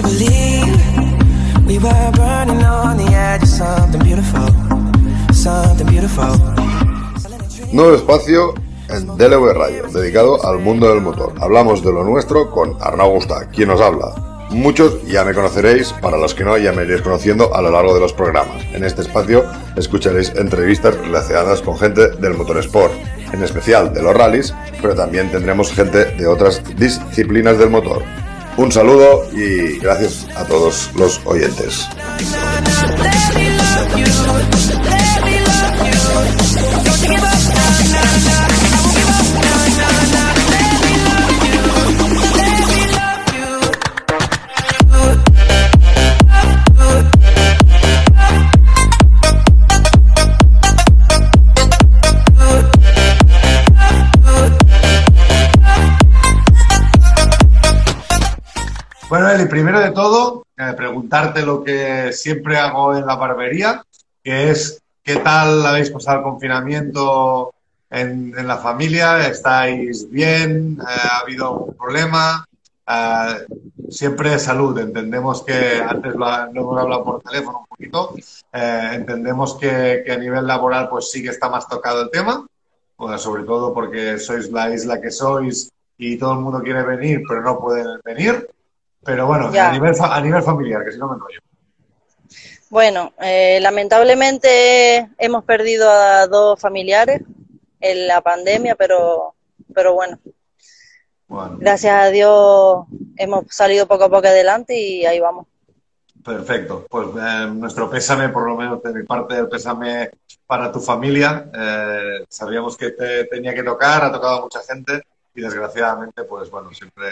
to believe we were burning on the edge of something beautiful, something beautiful. Nuevo espacio en DLV Radio, dedicado al mundo del motor. Hablamos de lo nuestro con Arnau Gusta, quien nos habla. Muchos ya me conoceréis, para los que no ya me iréis conociendo a lo largo de los programas. En este espacio escucharéis entrevistas relacionadas con gente del motor sport, en especial de los rallies, pero también tendremos gente de otras disciplinas del motor. Un saludo y gracias a todos los oyentes. Bueno, Eli, primero de todo, eh, preguntarte lo que siempre hago en la barbería, que es qué tal habéis pasado el confinamiento en, en la familia, ¿estáis bien? Eh, ¿Ha habido algún problema? Eh, siempre salud, entendemos que antes lo, lo hemos hablado por teléfono un poquito, eh, entendemos que, a nivel laboral pues sí que está más tocado el tema, sobre todo porque sois la isla que sois y todo el mundo quiere venir, pero no pueden venir. Pero bueno, Ya. a nivel, a nivel familiar, que si no me enrollo. Bueno, eh, lamentablemente hemos perdido a dos familiares en la pandemia, pero, pero bueno, Bueno, gracias a Dios hemos salido poco a poco adelante y ahí vamos. perfecto. Pues eh, nuestro pésame, por lo menos de mi parte, el pésame para tu familia. Eh, sabíamos que te tenía que tocar, ha tocado a mucha gente y desgraciadamente, pues bueno, siempre,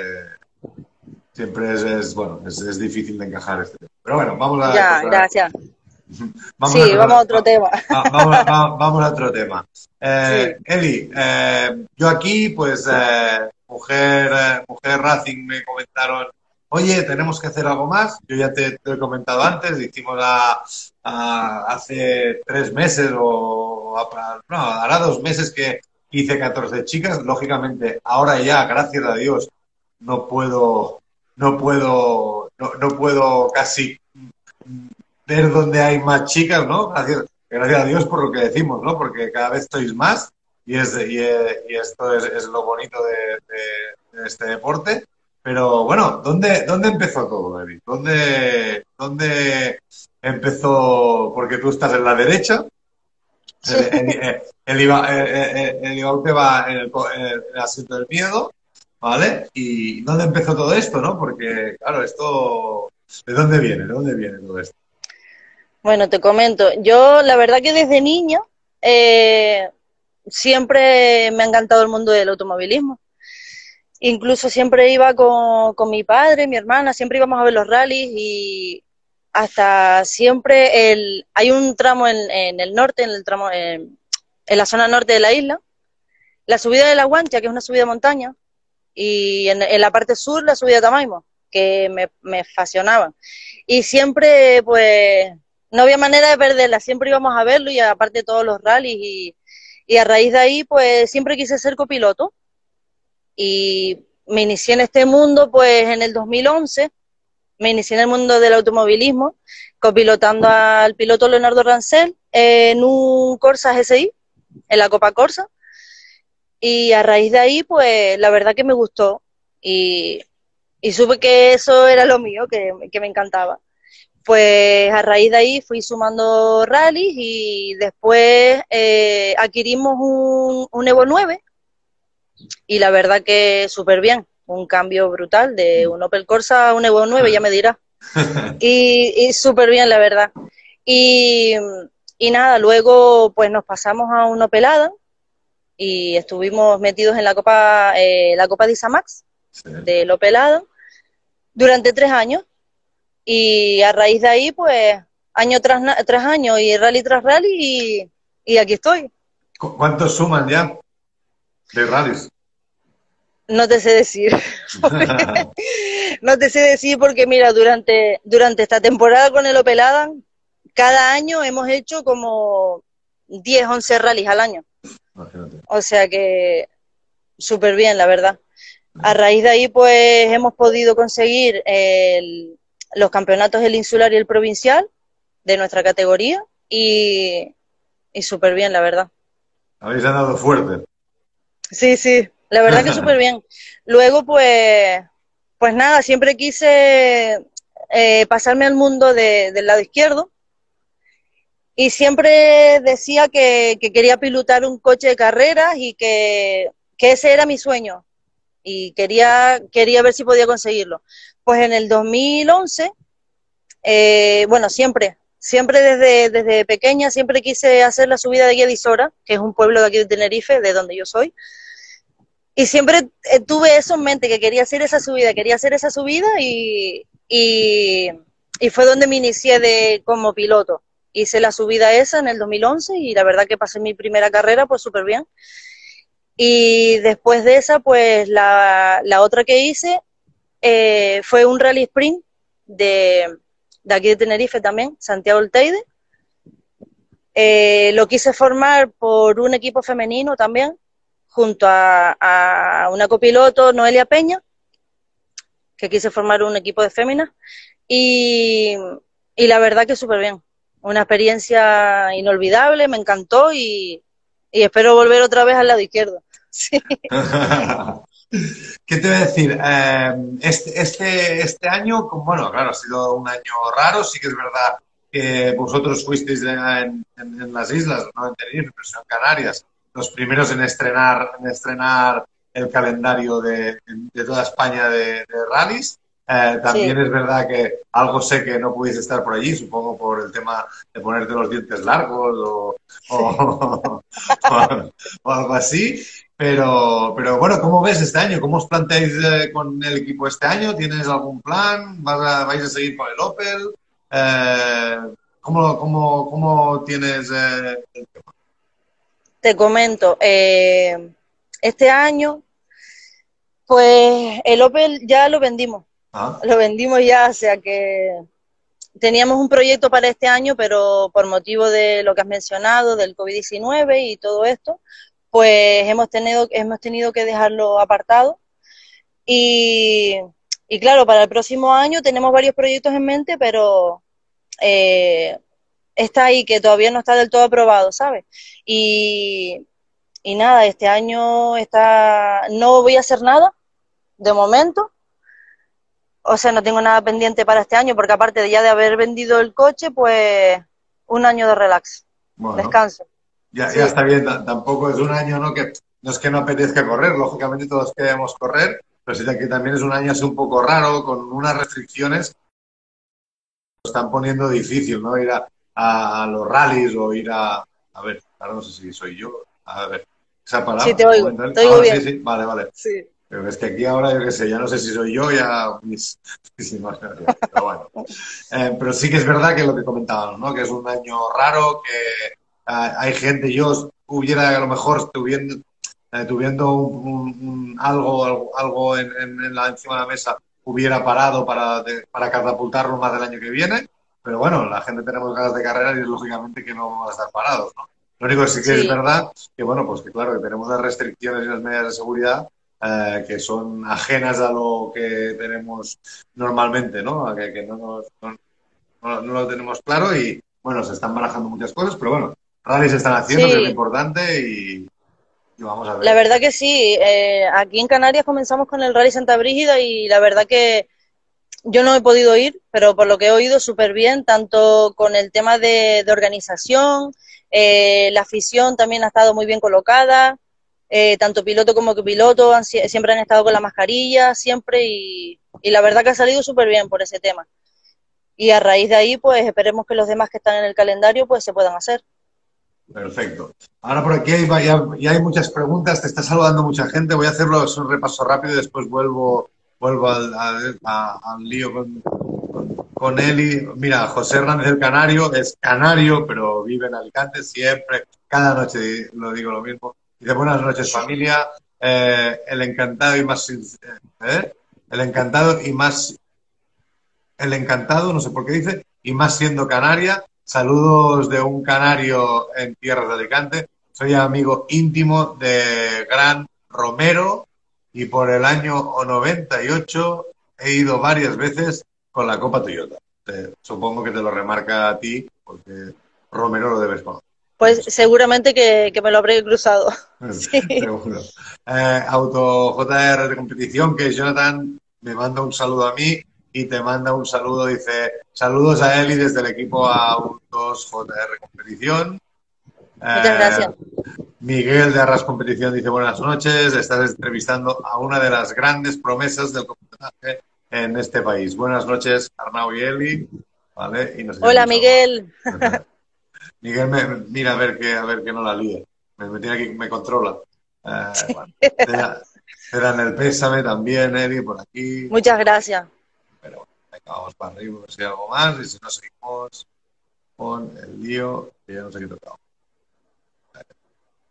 siempre es, es, bueno, es, es difícil de encajar este tema. Pero bueno, vamos a... Ya, gracias. vamos Sí, vamos a otro tema. va- vamos, va- vamos a otro tema. Eh, Eli, eh, yo aquí, pues, eh, mujer, eh, mujer Racing me comentaron, oye, tenemos que hacer algo más. Yo ya te, he comentado antes, hicimos a- hace tres meses o, a- no, hará dos meses que hice 14 chicas. Lógicamente, ahora ya, gracias a Dios, no puedo, no puedo, no, no puedo casi ver dónde hay más chicas, ¿no? Gracias, gracias a Dios por lo que decimos, ¿no? Porque cada vez sois más y, es, y, y esto es, es lo bonito de, de- de este deporte. Pero bueno, ¿dónde, dónde empezó todo, David? ¿Dónde, ¿Dónde empezó? Porque tú estás en la derecha. El, el, el, el, el- el- el el asiento del miedo, ¿vale? ¿Y dónde empezó todo esto, no? Porque, claro, esto... ¿De dónde viene? ¿De dónde viene todo esto? Bueno, te comento, yo la verdad que desde niño eh, siempre me ha encantado el mundo del automovilismo. Incluso siempre iba con, con mi padre, mi hermana, siempre íbamos a ver los rallies y hasta siempre el, hay un tramo en, en el norte, en el tramo, en, en la zona norte de la isla, la subida de la Guancha, que es una subida de montaña, y en, la parte sur la subida de Tamaimo, que me, me fascinaban. Y siempre, pues, no había manera de perderla, siempre íbamos a verlo y aparte todos los rallies y, y a raíz de ahí pues siempre quise ser copiloto y me inicié en este mundo pues en el 2011, me inicié en el mundo del automovilismo copilotando al piloto Leonardo Rancel en un Corsa GSI, en la Copa Corsa y a raíz de ahí pues la verdad que me gustó y, y supe que eso era lo mío, que, que me encantaba pues a raíz de ahí fui sumando rallies y después eh, adquirimos un, un Evo 9 y la verdad que súper bien, un cambio brutal de un Opel Corsa a un Evo 9, ya me dirás. Y, y súper bien, la verdad. Y, y nada, luego pues nos pasamos a un Opel Adam y estuvimos metidos en la Copa, eh, la Copa de Isamax Sí. Adam durante tres años y a raíz de ahí, pues, año tras, tras año y rally tras rally y, y aquí estoy. ¿Cu- ¿Cuántos suman ya de rallies? No te sé decir. no te sé decir porque, mira, durante, durante esta temporada con el Opel Adam, cada año hemos hecho como 10, 11 rallies al año. Imagínate. O sea que súper bien, la verdad. A raíz de ahí, pues hemos podido conseguir el, los campeonatos del insular y el provincial de nuestra categoría y, y súper bien, la verdad. Habéis andado fuerte. Sí, sí, la verdad que súper bien. Luego, pues, pues nada, siempre quise eh, pasarme al mundo de- del lado izquierdo y siempre decía que, que quería pilotar un coche de carreras y que, ese era mi sueño y quería, quería ver si podía conseguirlo. Pues en el 2011, eh, bueno, siempre, siempre desde, desde pequeña, siempre quise hacer la subida de Guedisora, que es un pueblo de aquí de Tenerife, de donde yo soy. Y siempre eh, tuve eso en mente, que quería hacer esa subida, quería hacer esa subida y, y, y fue donde me inicié de, como piloto. Hice la subida esa en el 2011 y la verdad que pasé mi primera carrera pues súper bien. Y después de esa, pues la, la otra que hice eh, fue un rally sprint de, de aquí de Tenerife también, Santiago del Teide. Eh, lo quise formar por un equipo femenino también, junto a, a una copiloto, Noelia Peña, que quise formar un equipo de féminas. Y, y la verdad que súper bien. Una experiencia inolvidable, me encantó y, y espero volver otra vez al lado izquierdo. Sí. ¿Qué te voy a decir? Eh, este, este, este año, bueno, claro, ha sido un año raro, sí que es verdad que vosotros fuisteis en, en- las islas, no en Tenerife, pero en Canarias, los primeros en estrenar, en estrenar el calendario de, de toda España de, de rallies. Eh, también Sí. es verdad que algo sé que no pudiste estar por allí, supongo por el tema de ponerte los dientes largos o, o- o algo así. Pero, pero bueno, ¿cómo ves este año? ¿Cómo os planteáis eh, con el equipo este año? ¿Tienes algún plan? ¿Vas a- ¿Vais a seguir con el Opel? Eh, ¿cómo, cómo, cómo tienes eh, el tema? Te comento, eh, este año, pues el Opel ya lo vendimos, Ah, lo vendimos ya, o sea que teníamos un proyecto para este año, pero por motivo de lo que has mencionado, del COVID-19 y todo esto, pues hemos tenido, hemos tenido que dejarlo apartado. Y, y claro, para el próximo año tenemos varios proyectos en mente, pero eh, está ahí, que todavía no está del todo aprobado, ¿sabes? Y, y nada, este año está, no voy a hacer nada, de momento. O sea, no tengo nada pendiente para este año, porque aparte de ya de haber vendido el coche, pues un año de relax, bueno, descanso. ya, sí. ya está bien, tampoco es un año, ¿no? Que no es que no apetezca correr, lógicamente todos queremos correr, pero sí que también es un año así un poco raro, con unas restricciones que están poniendo difícil, ¿no? Ir a, a los rallies o ir a... A ver, ahora no sé si soy yo. A ver, esa palabra. Sí, te oigo, te bien. Sí, sí, vale, vale. Sí. Pero es que aquí ahora, yo qué sé, ya no sé si soy yo, ya... mis- pero bueno. Eh, pero sí que es verdad que lo que comentábamos, ¿no? Que es un año raro, que ah, hay gente, yo hubiera a lo mejor tuviendo, eh, tuviendo un, un- un- algo, algo, algo en, en- en la, encima de la mesa, hubiera parado para, de- para catapultarlo más del año que viene. Pero bueno, la gente tenemos ganas de carrera y lógicamente que no vamos a estar parados, ¿no? Lo único que sí que Sí. es verdad que, bueno, pues que claro, que tenemos las restricciones y las medidas de seguridad eh, que son ajenas a lo que tenemos normalmente, ¿no? A que, que no, nos- no, lo tenemos claro y, bueno, se están barajando muchas cosas, pero bueno, rallies se están haciendo, Sí. que es lo importante y, y vamos a ver. La verdad que sí, eh, aquí en Canarias comenzamos con el Rally Santa Brígida y la verdad que yo no he podido ir, pero por lo que he oído súper bien, tanto con el tema de, de organización, eh, la afición también ha estado muy bien colocada, eh, tanto piloto como copiloto han, sie- siempre han estado con la mascarilla, siempre, y, la verdad que ha salido súper bien por ese tema. Y a raíz de ahí, pues esperemos que los demás que están en el calendario pues se puedan hacer. Perfecto. Ahora por aquí hay, ya, hay muchas preguntas, te está saludando mucha gente. Voy a hacerlo es un repaso rápido y después vuelvo, vuelvo al, lío con, con, Eli. Mira, José Hernández del Canario es canario, pero vive en Alicante siempre. Cada noche lo digo lo mismo. Dice, buenas noches familia. Eh, el encantado y más... sin- ¿eh? El encantado y más... El encantado, no sé por qué dice, y más siendo canaria. Saludos de un canario en tierras de Alicante. Soy amigo íntimo de Gran Romero y por el año 98 he ido varias veces con la Copa Toyota. Supongo que te lo remarca a ti, porque Romero lo debes conocer. Pues seguramente que, que me lo habré cruzado. Sí. Seguro. Eh, Auto JR de competición, que Jonathan me manda un saludo a mí y te manda un saludo, dice, saludos a Eli desde el equipo Autos JR Competición. Muchas Eh, gracias. Miguel de Arras Competición dice buenas noches, estás entrevistando a una de las grandes promesas del computaje en este país. Buenas noches, Arnau y Eli. ¿Vale? Y nos Hola Miguel. Miguel, me, mira a ver que a ver que no la líe. Me, me tiene aquí, me controla. Eh, bueno, te, da- te dan el pésame también, Eli, por aquí. Muchas gracias. Pero bueno, venga, vamos para arriba, si hay algo más. Y si no, seguimos con el lío, que ya no sé qué he tocado.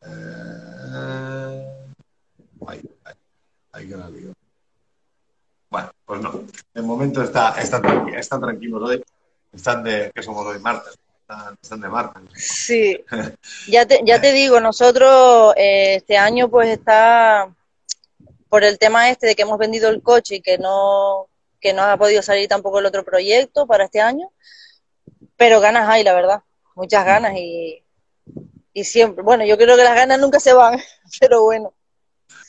Eh, ahí, ahí, ahí que la lío. Bueno, pues no. De momento está, están, tranqui- están tranquilos hoy. Están de, que somos hoy martes. Sí, ya te, ya te digo, nosotros eh, este año pues está por el tema este de que hemos vendido el coche y que no, que no ha podido salir tampoco el otro proyecto para este año, pero ganas hay, la verdad, muchas ganas y, y siempre, bueno, yo creo que las ganas nunca se van, pero bueno.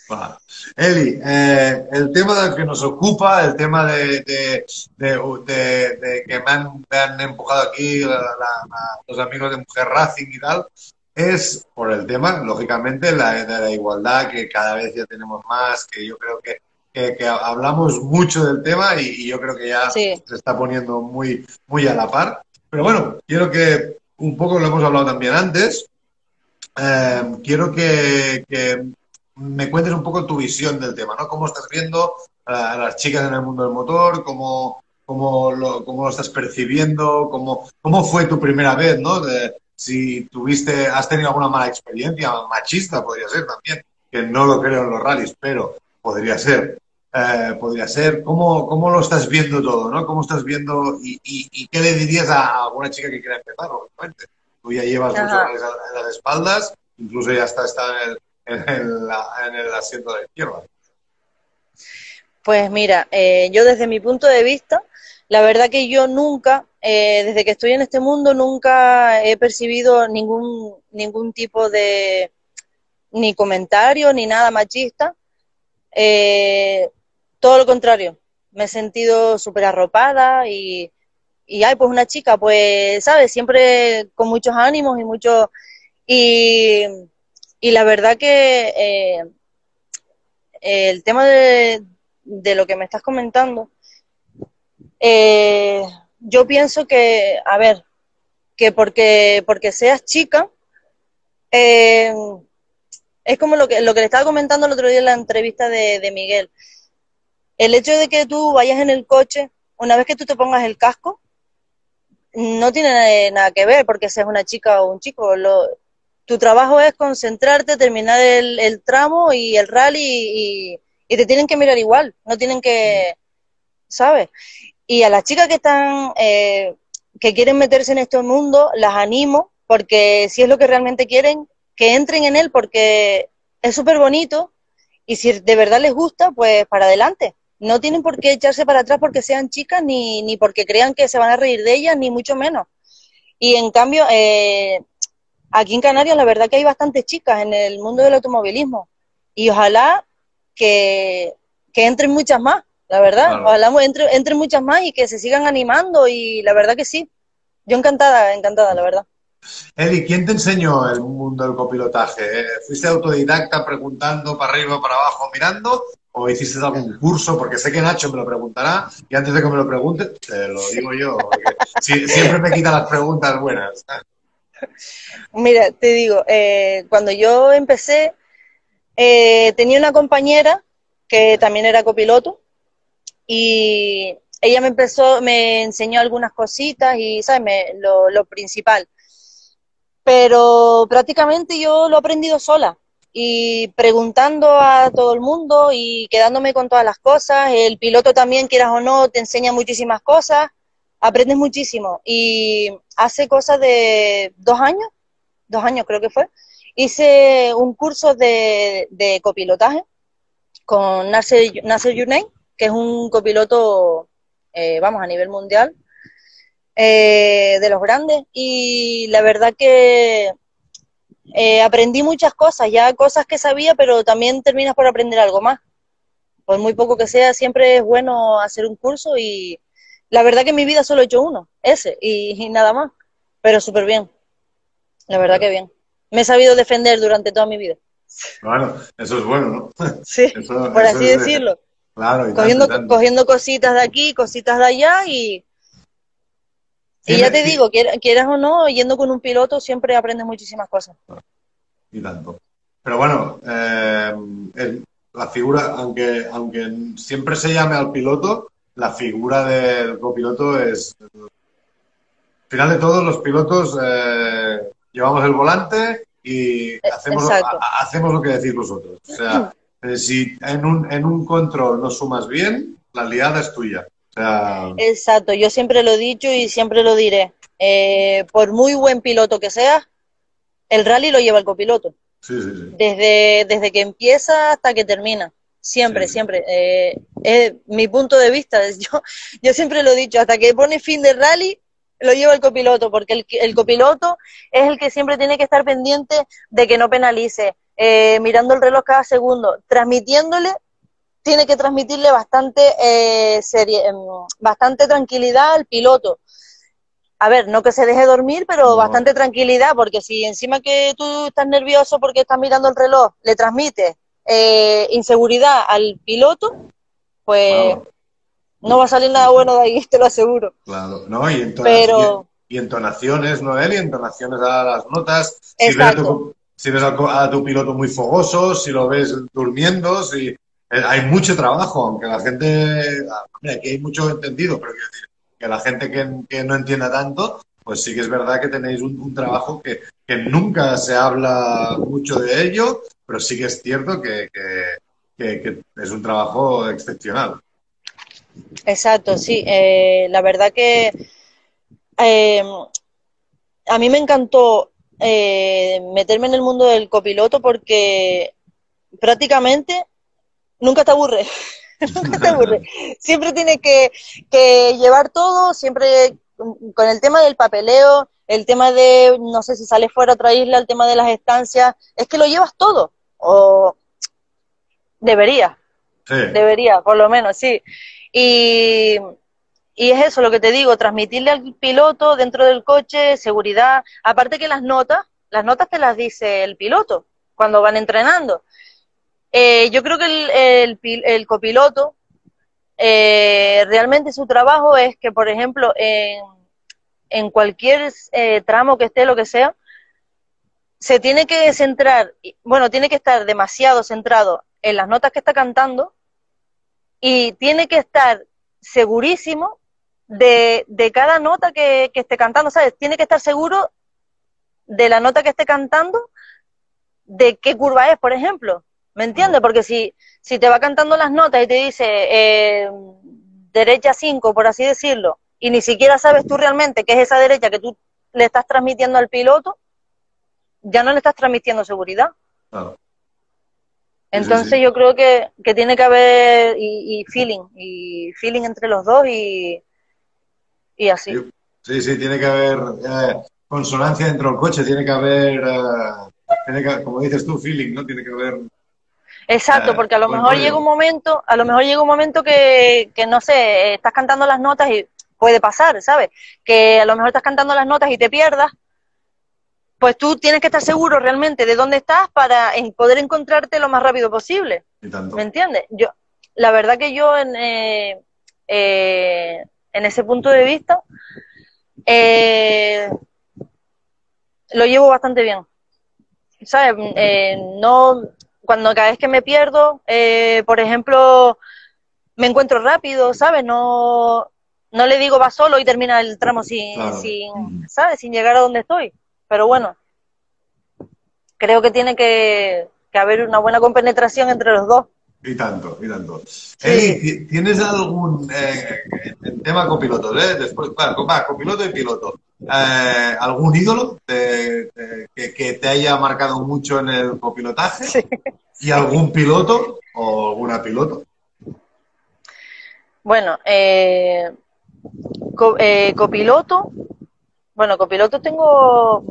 Vale. Eli, eh, el tema del que nos ocupa, el tema de, de, de- de- de que me han, me han empujado aquí la- la- la- los amigos de Mujer Racing y tal, es por el tema, lógicamente, la, de la igualdad, que cada vez ya tenemos más, que yo creo que, que- que hablamos mucho del tema y, y yo creo que ya Sí. se está poniendo muy, muy a la par. Pero bueno, quiero que, un poco lo hemos hablado también antes, eh, quiero que, que me cuentes un poco tu visión del tema, ¿no? ¿Cómo estás viendo a las chicas en el mundo del motor? ¿Cómo, cómo, lo, cómo lo estás percibiendo? ¿Cómo, cómo fue tu primera vez, ¿no? De- si tuviste, has tenido alguna mala experiencia, machista podría ser también, que no lo creo en los rallies, pero podría ser. Eh, podría ser. ¿Cómo, ¿Cómo lo estás viendo todo, no? ¿Cómo estás viendo y, y- y qué le dirías a, alguna chica que quiera empezar, obviamente? Tú ya llevas muchos Ajá. rallies a- en las espaldas, incluso ya está, está en el, en el, en el asiento de izquierda. Pues mira, eh, yo desde mi punto de vista, la verdad que yo nunca, eh, desde que estoy en este mundo, nunca he percibido ningún, ningún tipo de ni comentario ni nada machista. Eh, todo lo contrario, me he sentido súper arropada y, y ay, pues una chica, pues, ¿sabes? Siempre con muchos ánimos y mucho... Y, y la verdad que eh, el tema de, lo que me estás comentando, eh, yo pienso que, a ver, que porque, porque seas chica, eh, es como lo que, lo que le estaba comentando el otro día en la entrevista de, de Miguel. El hecho de que tú vayas en el coche, una vez que tú te pongas el casco, no tiene nada que ver porque seas una chica o un chico. Lo, tu trabajo es concentrarte, terminar el, tramo y el rally y, y te tienen que mirar igual, no tienen que, ¿sabes? Y a las chicas que están, eh, que quieren meterse en este mundo, las animo, porque si es lo que realmente quieren, que entren en él porque es súper bonito y si de verdad les gusta, pues para adelante. No tienen por qué echarse para atrás porque sean chicas ni, ni porque crean que se van a reír de ellas, ni mucho menos. Y en cambio, eh, aquí en Canarias la verdad que hay bastantes chicas en el mundo del automovilismo y ojalá que, que entren muchas más, la verdad, Claro. ojalá mu- entre- entren muchas más y que se sigan animando y la verdad que sí, yo encantada, encantada, la verdad. Eli, ¿quién te enseñó el mundo del copilotaje? eh? ¿Fuiste autodidacta preguntando para arriba, para abajo, mirando? ¿O hiciste algún curso? Porque sé que Nacho me lo preguntará y antes de que me lo pregunte, te lo digo yo, porque si- siempre me quita las preguntas buenas. Mira, te digo, eh, cuando yo empecé, eh, tenía una compañera que también era copiloto y ella me empezó, me enseñó algunas cositas y, ¿sabes? Lo, lo principal. Pero prácticamente yo lo he aprendido sola y preguntando a todo el mundo y quedándome con todas las cosas. El piloto también, quieras o no, te enseña muchísimas cosas, aprendes muchísimo. Y hace cosas de dos años, dos años creo que fue, hice un curso de, de copilotaje con Nasser, Nasser Yunay, que es un copiloto eh, vamos, a nivel mundial, eh, de los grandes. Y la verdad que eh, aprendí muchas cosas, ya cosas que sabía, pero también terminas por aprender algo más. Por muy poco que sea, siempre es bueno hacer un curso y la verdad que en mi vida solo he hecho uno, ese, y, y nada más. Pero súper bien. La verdad que bien. Me he sabido defender durante toda mi vida. Bueno, eso es bueno, ¿no? Sí, Eso- por eso así es de- decirlo. Claro, y Cogiendo, tanto. cogiendo cositas de aquí, cositas de allá y, y ya te digo, quier- quieras o no, yendo con un piloto siempre aprendes muchísimas cosas. y tanto. Pero bueno, eh, el- la figura, aunque, aunque siempre se llame al piloto, la figura del copiloto es. Al final de todo, los pilotos eh, llevamos el volante y Eh, hacemos, ha- hacemos lo que decís vosotros. O sea, eh, si en un, en un control no sumas bien, la liada es tuya. O sea, Exacto, yo siempre lo he dicho y siempre lo diré. Eh, por muy buen piloto que seas, el rally lo lleva el copiloto. sí, sí, sí. Desde, desde que empieza hasta que termina. Siempre, Sí. siempre. Eh, es mi punto de vista. Yo, yo siempre lo he dicho, hasta que pone fin de rally, lo lleva el copiloto, porque el, el copiloto es el que siempre tiene que estar pendiente de que no penalice, eh, mirando el reloj cada segundo, transmitiéndole, tiene que transmitirle bastante, eh, serie- em, bastante tranquilidad al piloto. A ver, no que se deje dormir, pero No. bastante tranquilidad, porque si encima que tú estás nervioso porque estás mirando el reloj, le transmites eh, inseguridad al piloto, pues no va a salir nada bueno de ahí, te lo aseguro. Claro, ¿no? Y, entona- Pero- y, y entonaciones, Noel, y entonaciones a las notas. Si ves, a tu, si ves a tu piloto muy fogoso, si lo ves durmiendo, si... eh, Hay mucho trabajo, aunque la gente... ah, aquí hay mucho entendido, pero quiero decir, que la gente que, que no entienda tanto, pues sí que es verdad que tenéis un, un trabajo que, que nunca se habla mucho de ello, pero sí que es cierto que, que- que- que es un trabajo excepcional. Exacto, sí. Eh, la verdad que eh, a mí me encantó eh, meterme en el mundo del copiloto porque prácticamente nunca te aburre. nunca te aburre. Siempre tienes que, que llevar todo, siempre con el tema del papeleo, el tema de, no sé si sales fuera a otra isla, el tema de las estancias, es que lo llevas todo. O deberías. Sí. Debería, por lo menos, sí. Y, y es eso lo que te digo, transmitirle al piloto dentro del coche seguridad. Aparte que las notas, las notas te las dice el piloto cuando van entrenando. Eh, yo creo que el, el copiloto eh, realmente su trabajo es que, por ejemplo, en, en cualquier eh, tramo que esté, lo que sea, se tiene que centrar, bueno, tiene que estar demasiado centrado en las notas que está cantando y tiene que estar segurísimo de, de cada nota que, que esté cantando, ¿sabes? Tiene que estar seguro de la nota que esté cantando, de qué curva es, por ejemplo. ¿Me entiendes? Porque si, si te va cantando las notas y te dice eh, derecha 5, por así decirlo, y ni siquiera sabes tú realmente qué es esa derecha que tú le estás transmitiendo al piloto, ya no le estás transmitiendo seguridad. Claro. Entonces sí. yo creo que, que tiene que haber y, y feeling, y feeling entre los dos y, y así. Sí. Sí, sí, tiene que haber eh, consonancia dentro del coche, tiene que haber, eh, tiene que, como dices tú, feeling, ¿no? Tiene que haber. Exacto, Eh, porque a lo mejor llega un momento, a lo mejor llega un momento que, que no sé, eh, estás cantando las notas y puede pasar, ¿sabes? Que a lo mejor estás cantando las notas y te pierdas. Pues tú tienes que estar seguro realmente de dónde estás para poder encontrarte lo más rápido posible. Y tanto. ¿Me entiendes? Yo, la verdad que yo en, eh, eh, en ese punto de vista eh, lo llevo bastante bien. ¿Sabes? Eh, no, cuando cada vez que me pierdo, eh, por ejemplo, me encuentro rápido, ¿sabes? No, no le digo va solo y termina el tramo sin, Claro. sin, ¿sabes? Sin llegar a donde estoy. Pero bueno, creo que tiene que, que haber una buena compenetración entre los dos. Y tanto, y tanto. Eli, ¿ti- ¿tienes algún, eh, tema copilotos, eh? Después, claro, va, copiloto y piloto. Eh, ¿Algún ídolo de- de- que, que te haya marcado mucho en el copilotaje? ¿Y algún piloto o alguna piloto? Bueno, eh, Co- eh, copiloto, bueno, copiloto tengo,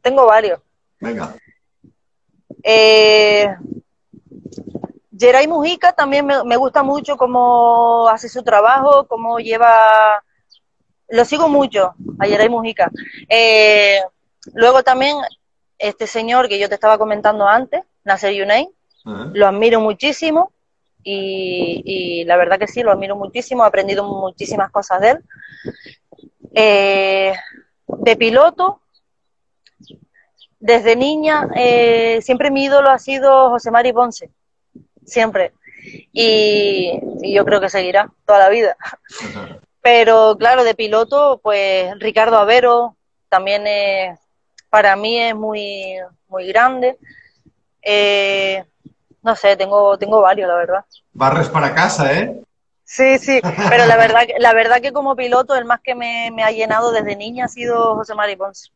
tengo varios. Venga. Eh, Geray Mujica también me, me gusta mucho cómo hace su trabajo, cómo lleva, lo sigo mucho a Geray Mujica. Eh, luego también este señor que yo te estaba comentando antes, Nasser Yunay, lo admiro muchísimo y, y la verdad que sí, lo admiro muchísimo, he aprendido muchísimas cosas de él. Eh, de piloto, desde niña, eh, siempre mi ídolo ha sido José Mari Ponce, siempre. Y, y yo creo que seguirá toda la vida. Pero claro, de piloto, pues Ricardo Avero también es, para mí es muy, muy grande. Eh, no sé, tengo, tengo varios, la verdad. Barres para casa, ¿eh? Sí, sí, pero la verdad, la verdad que como piloto el más que me, me ha llenado desde niña ha sido José Mari Ponce.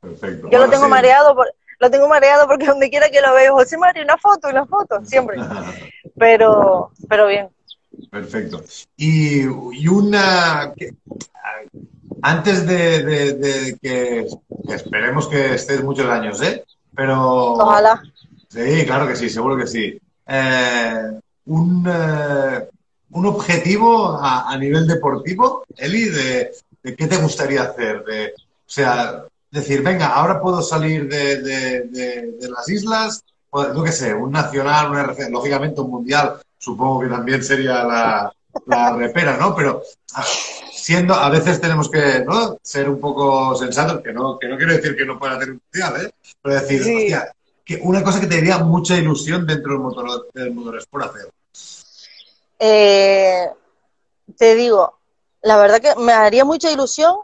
Perfecto. Yo lo tengo sí. mareado, por- lo tengo mareado porque donde quiera que lo veo, José Mari, una foto, una foto, siempre. Pero, pero bien. Perfecto. Y, y una. antes de, de- de que, que esperemos que estés muchos años, ¿eh? Pero. Ojalá. Sí, claro que sí, seguro que sí. Eh, un, eh, un objetivo a, a nivel deportivo, Eli, de, de qué te gustaría hacer. De, o sea, decir, venga, ahora puedo salir de, de- de- de las islas, pues, yo qué sé, un nacional, un RC, lógicamente un mundial, supongo que también sería la, la repera, ¿no? Pero ah, siendo, a veces tenemos que ¿no? ser un poco sensatos, que no, que no quiero decir que no pueda hacer un mundial, ¿eh? Pero decir, Sí. hostia, que una cosa que te daría mucha ilusión dentro del motor del motorsport hacer. Eh, te digo, la verdad que me haría mucha ilusión,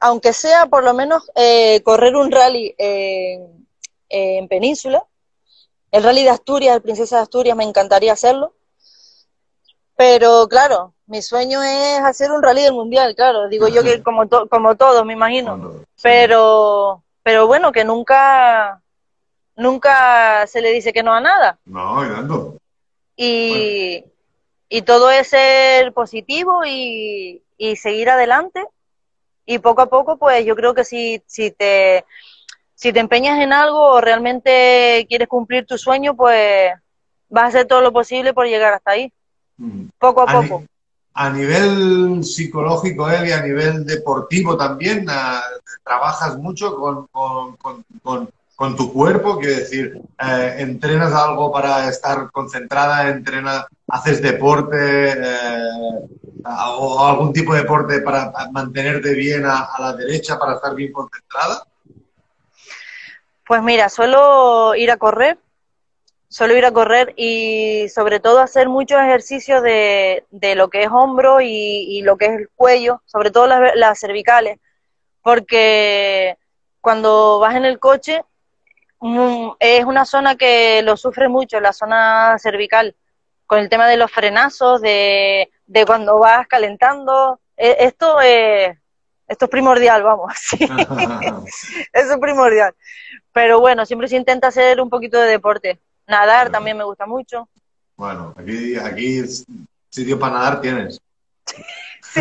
aunque sea por lo menos eh, correr un rally en, en Península. El rally de Asturias, el Princesa de Asturias, me encantaría hacerlo. Pero claro, mi sueño es hacer un rally del mundial, claro. Digo yo que como, to- como todos, me imagino. Pero, pero bueno, que nunca, nunca se le dice que no a nada. No, y dando. Y, y todo es ser positivo y, y seguir adelante. Y poco a poco, pues yo creo que si, si te, si te empeñas en algo o realmente quieres cumplir tu sueño, pues vas a hacer todo lo posible por llegar hasta ahí, Mm. poco a A, poco. ni- a nivel psicológico, Eli, a nivel deportivo también, ah, trabajas mucho con, con- con- con- con tu cuerpo, quiero decir, eh, entrenas algo para estar concentrada, entrenas, haces deporte eh, o algún tipo de deporte para mantenerte bien a, la derecha, para estar bien concentrada. Pues mira, suelo ir a correr, suelo ir a correr y sobre todo hacer muchos ejercicios de, de lo que es hombro y, lo que es el cuello, sobre todo las, cervicales, porque cuando vas en el coche es una zona que lo sufre mucho, la zona cervical, con el tema de los frenazos, de, de cuando vas calentando. E- Esto es, esto es primordial, vamos. sí. Eso es primordial. Pero bueno, siempre se intenta hacer un poquito de deporte. Nadar también me gusta mucho. Bueno, aquí, aquí sitio para nadar tienes.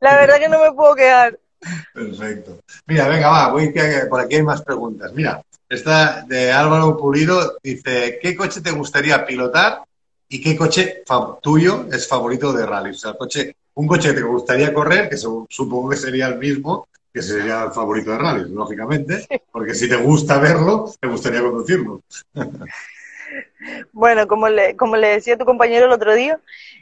La verdad que no me puedo quedar. Perfecto. Mira, venga, va, voy que por aquí hay más preguntas. Mira, esta de Álvaro Pulido dice, ¿qué coche te gustaría pilotar y qué coche tuyo es favorito de rally? O sea, coche, un coche que te gustaría correr, que su- supongo que sería el mismo, que sería el favorito de rally, lógicamente, porque si te gusta verlo, te gustaría conducirlo. Bueno, como le, como le decía tu compañero el otro día,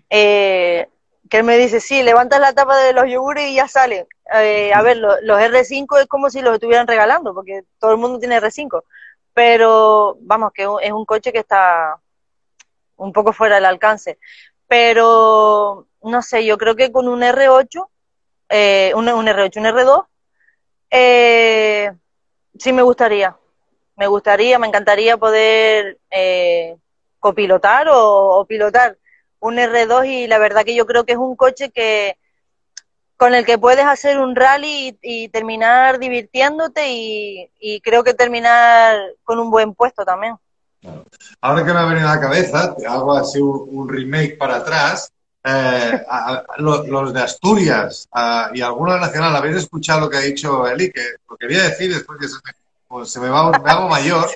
eh, que él me dice, sí, levantas la tapa de los yogures y ya salen. Eh, a ver, lo- los R5 es como si los estuvieran regalando, porque todo el mundo tiene R5. Pero vamos, que es un coche que está un poco fuera del alcance. Pero, no sé, yo creo que con un R8, eh, un, un R8, un R2, eh, sí me gustaría. Me gustaría, me encantaría poder eh, copilotar o, o pilotar un R2 y la verdad que yo creo que es un coche que con el que puedes hacer un rally y, y terminar divirtiéndote y, y creo que terminar con un buen puesto también. Ahora que me ha venido a la cabeza, te hago así un, un remake para atrás. eh, a- a- lo- los de Asturias ah, y algunos Nacional, ¿habéis escuchado lo que ha dicho Eli? Que lo quería decir después que se me, pues se me, va, me hago mayor,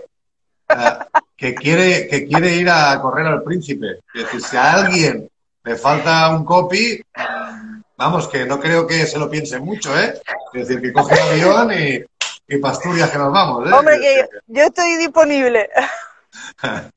eh, que, quiere, que quiere ir a correr al príncipe. Es decir, si a alguien le falta un copy, vamos, que no creo que se lo piense mucho, ¿eh? Es decir, que coge el avión y, y pa' Asturias que nos vamos, ¿eh? Hombre, que yo estoy disponible.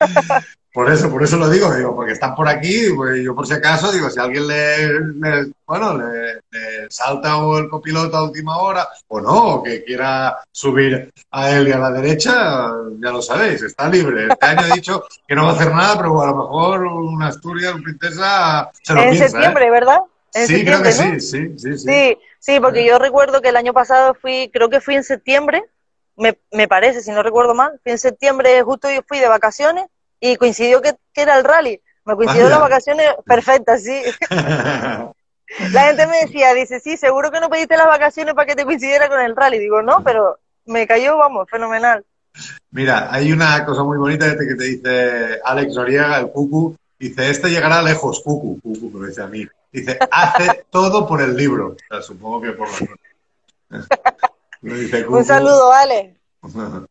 Por eso, por eso lo digo, digo, porque están por aquí, pues yo por si acaso, digo, si alguien le, le- bueno, le, le salta o el copiloto a última hora, o no, o que quiera subir a él y a la derecha, ya lo sabéis, está libre. Este año ha dicho que no va a hacer nada, pero a lo mejor una Asturias, una princesa, se lo en piensa, septiembre, ¿verdad? ¿eh? En Sí, creo que septiembre, ¿no? sí, sí, sí, sí. Sí, sí, porque yo recuerdo que el año pasado fui, creo que fui en septiembre, me, me parece, si no recuerdo mal, fui en septiembre, justo yo fui de vacaciones y coincidió que, que era el rally. Me coincidieron Vaya. las vacaciones perfectas, sí. La gente me decía, dice, sí, seguro que no pediste las vacaciones para que te coincidiera con el rally. Digo, no, pero me cayó, vamos, fenomenal. Mira, hay una cosa muy bonita este que te dice Alex Noriega, el Cucu. Dice, este llegará lejos, Cucu, Cucu, me lo dice a mí. Dice, hace todo por el libro. O sea, supongo que por la. Un saludo, Ale.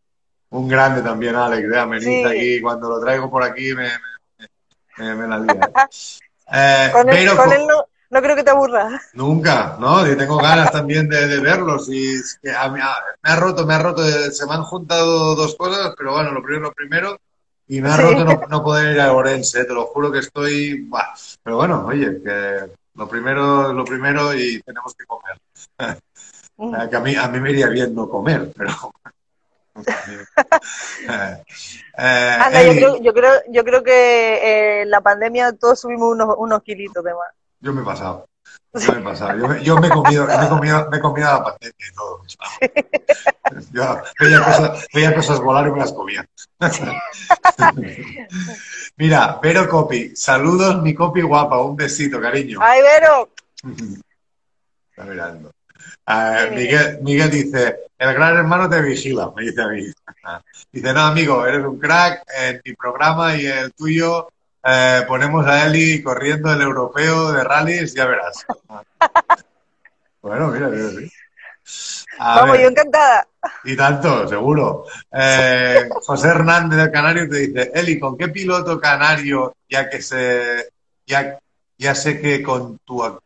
Un grande también, Alex, de Ameniz Sí. aquí. Cuando lo traigo por aquí me, me, me- me la lía. Eh, Con él, con co- él no, no creo que te aburras. Nunca, ¿no? Yo tengo ganas también de, de verlos y es que a mí- a- me ha roto, me ha roto, se me han juntado dos cosas, pero bueno, lo primero, lo primero, y me ha Sí. roto no, no poder ir a Orense, te lo juro que estoy, bah, pero bueno, oye, que lo primero es lo primero y tenemos que comer. Que a mí, a mí me iría bien no comer, pero... Eh, eh, Anda, yo creo, yo creo, yo creo que eh, en la pandemia todos subimos unos, unos kilitos de más. Yo me he pasado. Yo me he pasado. Yo me, yo me he comido, me he comido, me he comido la pandemia y todo. Yo veía cosas, veía cosas volar y me las comía. Mira, Vero Copi, saludos mi Copi guapa, un besito, cariño. ¡Ay, Vero! Está mirando. Sí, Miguel, Miguel dice, el gran hermano te vigila, me dice a mí. Dice, no, amigo, eres un crack, en mi programa y el tuyo eh, ponemos a Eli corriendo el europeo de rallies, ya verás. Bueno, mira, mira, sí. A Vamos, ver, yo encantada. y tanto, seguro. Eh, José Hernández del Canario te dice, Eli, ¿con qué piloto canario, ya que se, ya, ya sé que con tu,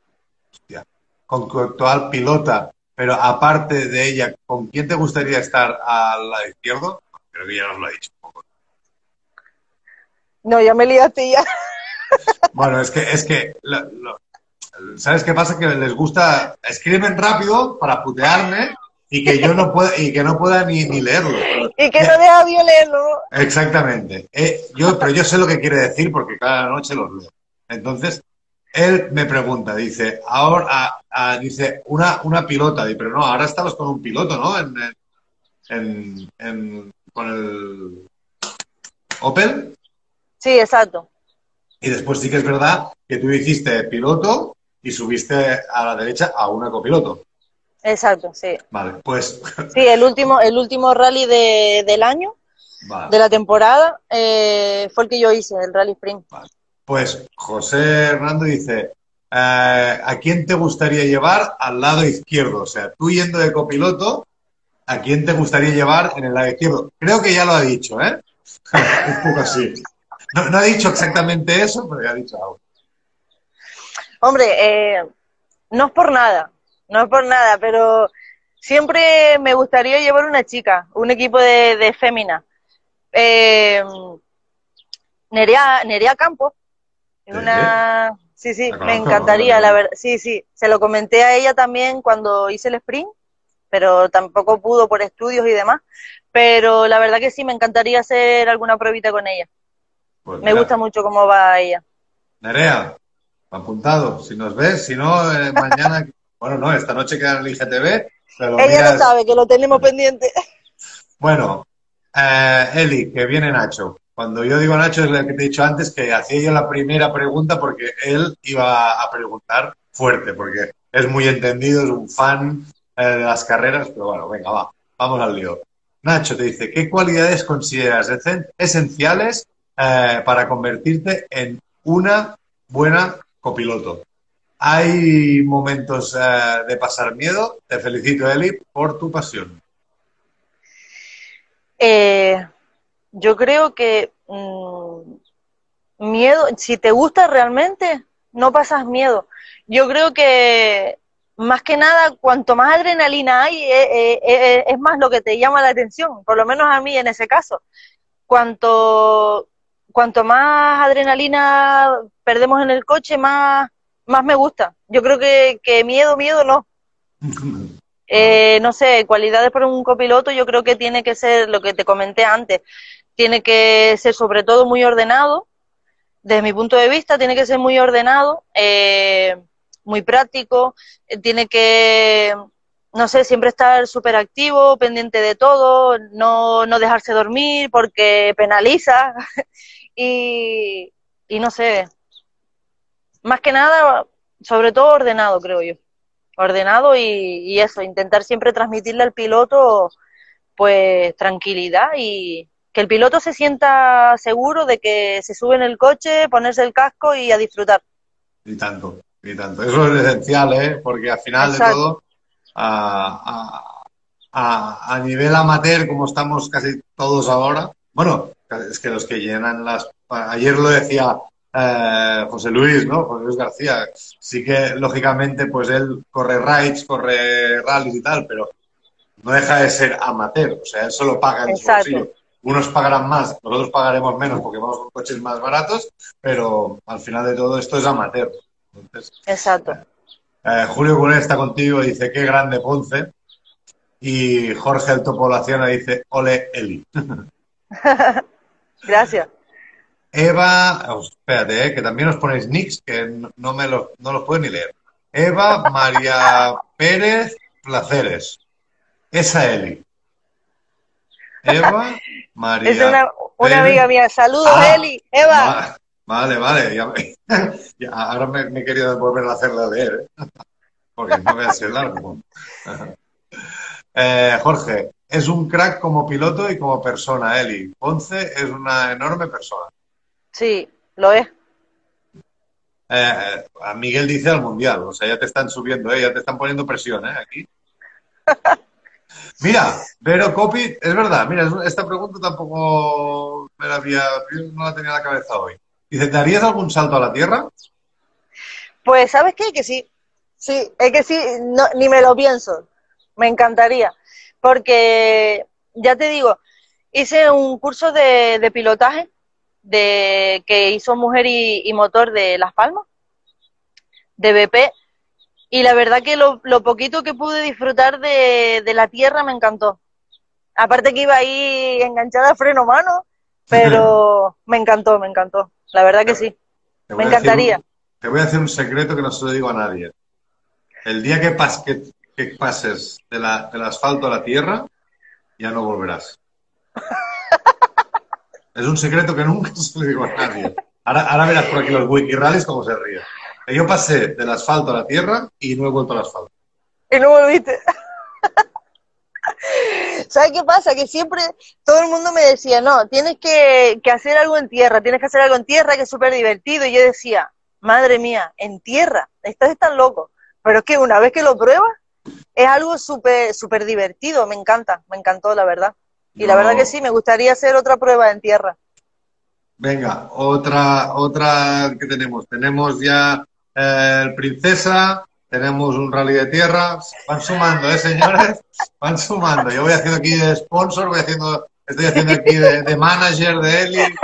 con tu actual pilota, pero aparte de ella, ¿con quién te gustaría estar al lado izquierdo? Creo que ya nos lo ha dicho un poco. No, ya me liaste ya. Bueno, es que, es que, lo- lo- ¿sabes qué pasa? Que les gusta, escriben rápido para putearme y que yo no pueda, y que no pueda ni, ni leerlo. Y que no deja de olerlo. Exactamente. Eh, yo, pero yo sé lo que quiere decir porque cada noche los leo. Entonces, él me pregunta, dice, ahora, ah, ah, dice, una, una pilota, dice, pero no, ahora estabas con un piloto, ¿no? En, en, en- con el Opel. Sí, exacto. Y después sí que es verdad que tú hiciste piloto y subiste a la derecha a una copiloto. Exacto, sí. Vale, pues, Sí, el último, el último rally de- del año, vale. de la temporada, eh, fue el que yo hice, el Rally Sprint. Pues José Hernando dice, eh, ¿a quién te gustaría llevar al lado izquierdo? O sea, tú yendo de copiloto, ¿a quién te gustaría llevar en el lado izquierdo? Creo que ya lo ha dicho, ¿eh? Un poco así. No, ha dicho exactamente eso, pero ya ha dicho algo. Hombre, eh, no es por nada, no es por nada, pero siempre me gustaría llevar una chica, un equipo de, de fémina. Eh, Campos, es una... Sí, sí, me encantaría, la verdad. Sí, sí, se lo comenté a ella también cuando hice el sprint, pero tampoco pudo por estudios y demás. Pero la verdad que sí, me encantaría hacer alguna pruebita con ella. Pues Me gusta mucho cómo va ella. Nerea, apuntado. Si nos ves, si no, eh, mañana, bueno, no, esta noche queda en el IGTV. pero Ella miras- lo sabe, que lo tenemos pendiente. Bueno, eh, Eli, que viene Nacho. Cuando yo digo Nacho es lo que te he dicho antes, que hacía yo la primera pregunta porque él iba a preguntar fuerte, porque es muy entendido, es un fan eh, de las carreras, pero bueno, venga, va, vamos al lío. Nacho te dice, ¿qué cualidades consideras esen- esenciales eh, para convertirte en una buena copiloto. ¿Hay momentos eh, de pasar miedo? Te felicito, Eli, por tu pasión. Eh, yo creo que mm, miedo, si te gusta realmente, no pasas miedo. Yo creo que más que nada, cuanto más adrenalina hay, eh, eh, eh, es más lo que te llama la atención, por lo menos a mí en ese caso. Cuanto, cuanto más adrenalina perdemos en el coche, más, más me gusta. Yo creo que, que miedo, miedo no. Eh, no sé, cualidades para un copiloto, yo creo que tiene que ser lo que te comenté antes. Tiene que ser sobre todo muy ordenado, desde mi punto de vista, tiene que ser muy ordenado, eh, muy práctico, eh, tiene que, no sé, siempre estar súper activo, pendiente de todo, no, no dejarse dormir porque penaliza y, y no sé, más que nada, sobre todo ordenado, creo yo. Ordenado y, y eso, intentar siempre transmitirle al piloto pues tranquilidad y que el piloto se sienta seguro de que se sube en el coche, ponerse el casco y a disfrutar. Y tanto, y tanto. Eso es esencial, ¿eh? Porque al final Exacto. de todo, a, a, a, a nivel amateur, como estamos casi todos ahora, bueno, es que los que llenan las... Ayer lo decía eh, José Luis, ¿no? José Luis García. Sí que, lógicamente, pues él corre rides, corre rallies y tal, pero no deja de ser amateur. O sea, él solo paga en su bolsillo. Unos pagarán más, nosotros pagaremos menos porque vamos con coches más baratos, pero al final de todo esto es amateur. Entonces, Exacto. eh, Julio Cunel está contigo, dice, qué grande Ponce. Y Jorge el Topolaciona dice, ole Eli. Gracias. Eva, oh, espérate, eh, que también os ponéis nicks que no, no me los, no los puedo ni leer. Eva María Pérez Placeres. Esa Eli. Eva María. Es una, amiga mía. Saludos, Ah, Eli. Eva. Va- Vale, vale. ya me- ya, ahora me, me he querido volver a hacerla leer, ¿eh? porque no voy a ser largo. Eh, Jorge, es un crack como piloto y como persona, Eli. Ponce es una enorme persona. Sí, lo es. Eh, a Miguel dice al mundial, o sea, ya te están subiendo, ¿eh? ya te están poniendo presión ¿eh? aquí. Mira, pero Copy, es verdad, mira, es- esta pregunta tampoco me la había, no la tenía en la cabeza hoy. Dice, ¿te harías algún salto a la Tierra? Pues, ¿sabes qué? Que sí. Sí, es que sí, no, ni me lo pienso. Me encantaría. Porque, ya te digo, hice un curso de, de pilotaje de que hizo Mujer y, y Motor de Las Palmas, de BP, y la verdad que lo, lo poquito que pude disfrutar de, de la tierra me encantó. Aparte que iba ahí enganchada a freno mano, pero me encantó, me encantó. La verdad que sí. Me encantaría. un- te voy a hacer un secreto que no se lo digo a nadie. El día que, pas- que, que pases de la- del asfalto a la tierra, ya no volverás. Es un secreto que nunca se lo digo a nadie. Ahora, ahora verás por aquí los wiki rallies cómo se ríen. Yo pasé del asfalto a la tierra y no he vuelto al asfalto. Y no volviste. ¿Sabes qué pasa? Que siempre todo el mundo me decía, no, tienes que, que hacer algo en tierra, tienes que hacer algo en tierra que es súper divertido. Y yo decía, madre mía, en tierra, estás tan loco. Pero es que una vez que lo pruebas, es algo súper súper divertido, me encanta, me encantó, la verdad. Y la verdad que sí, me gustaría hacer otra prueba en tierra. Venga, otra, otra que tenemos. Tenemos ya el Princesa, tenemos un rally de tierra. Van sumando, ¿eh, señores? Van sumando. Yo voy haciendo aquí de sponsor, voy haciendo, estoy haciendo aquí de, manager de Eli.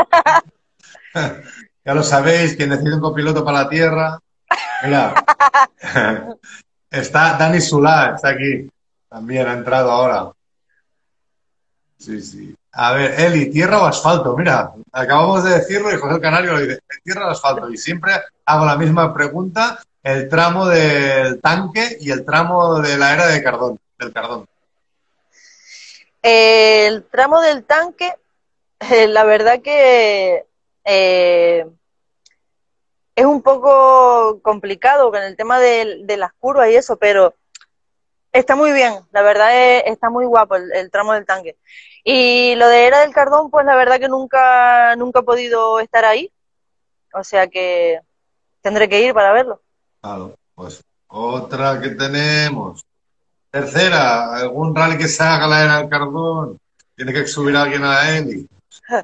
Ya lo sabéis, quien necesita un copiloto para la tierra. Mira, está Dani Zulá, está aquí. También ha entrado ahora. Sí, sí. A ver, Eli, ¿tierra o asfalto? Mira, acabamos de decirlo y José Canario lo dice, ¿tierra o asfalto? Y siempre hago la misma pregunta, el tramo del tanque y el tramo de la era de Cardón, del Cardón. El tramo del tanque, eh, la verdad que eh, es un poco complicado con el tema de las curvas y eso, pero está muy bien, la verdad es- está muy guapo el, el tramo del tanque. Y lo de Era del Cardón, pues la verdad que nunca, nunca he podido estar ahí, o sea que tendré que ir para verlo. Claro, pues otra que tenemos. Tercera, algún rally que se haga la era del Cardón. Tiene que subir a alguien a Eli.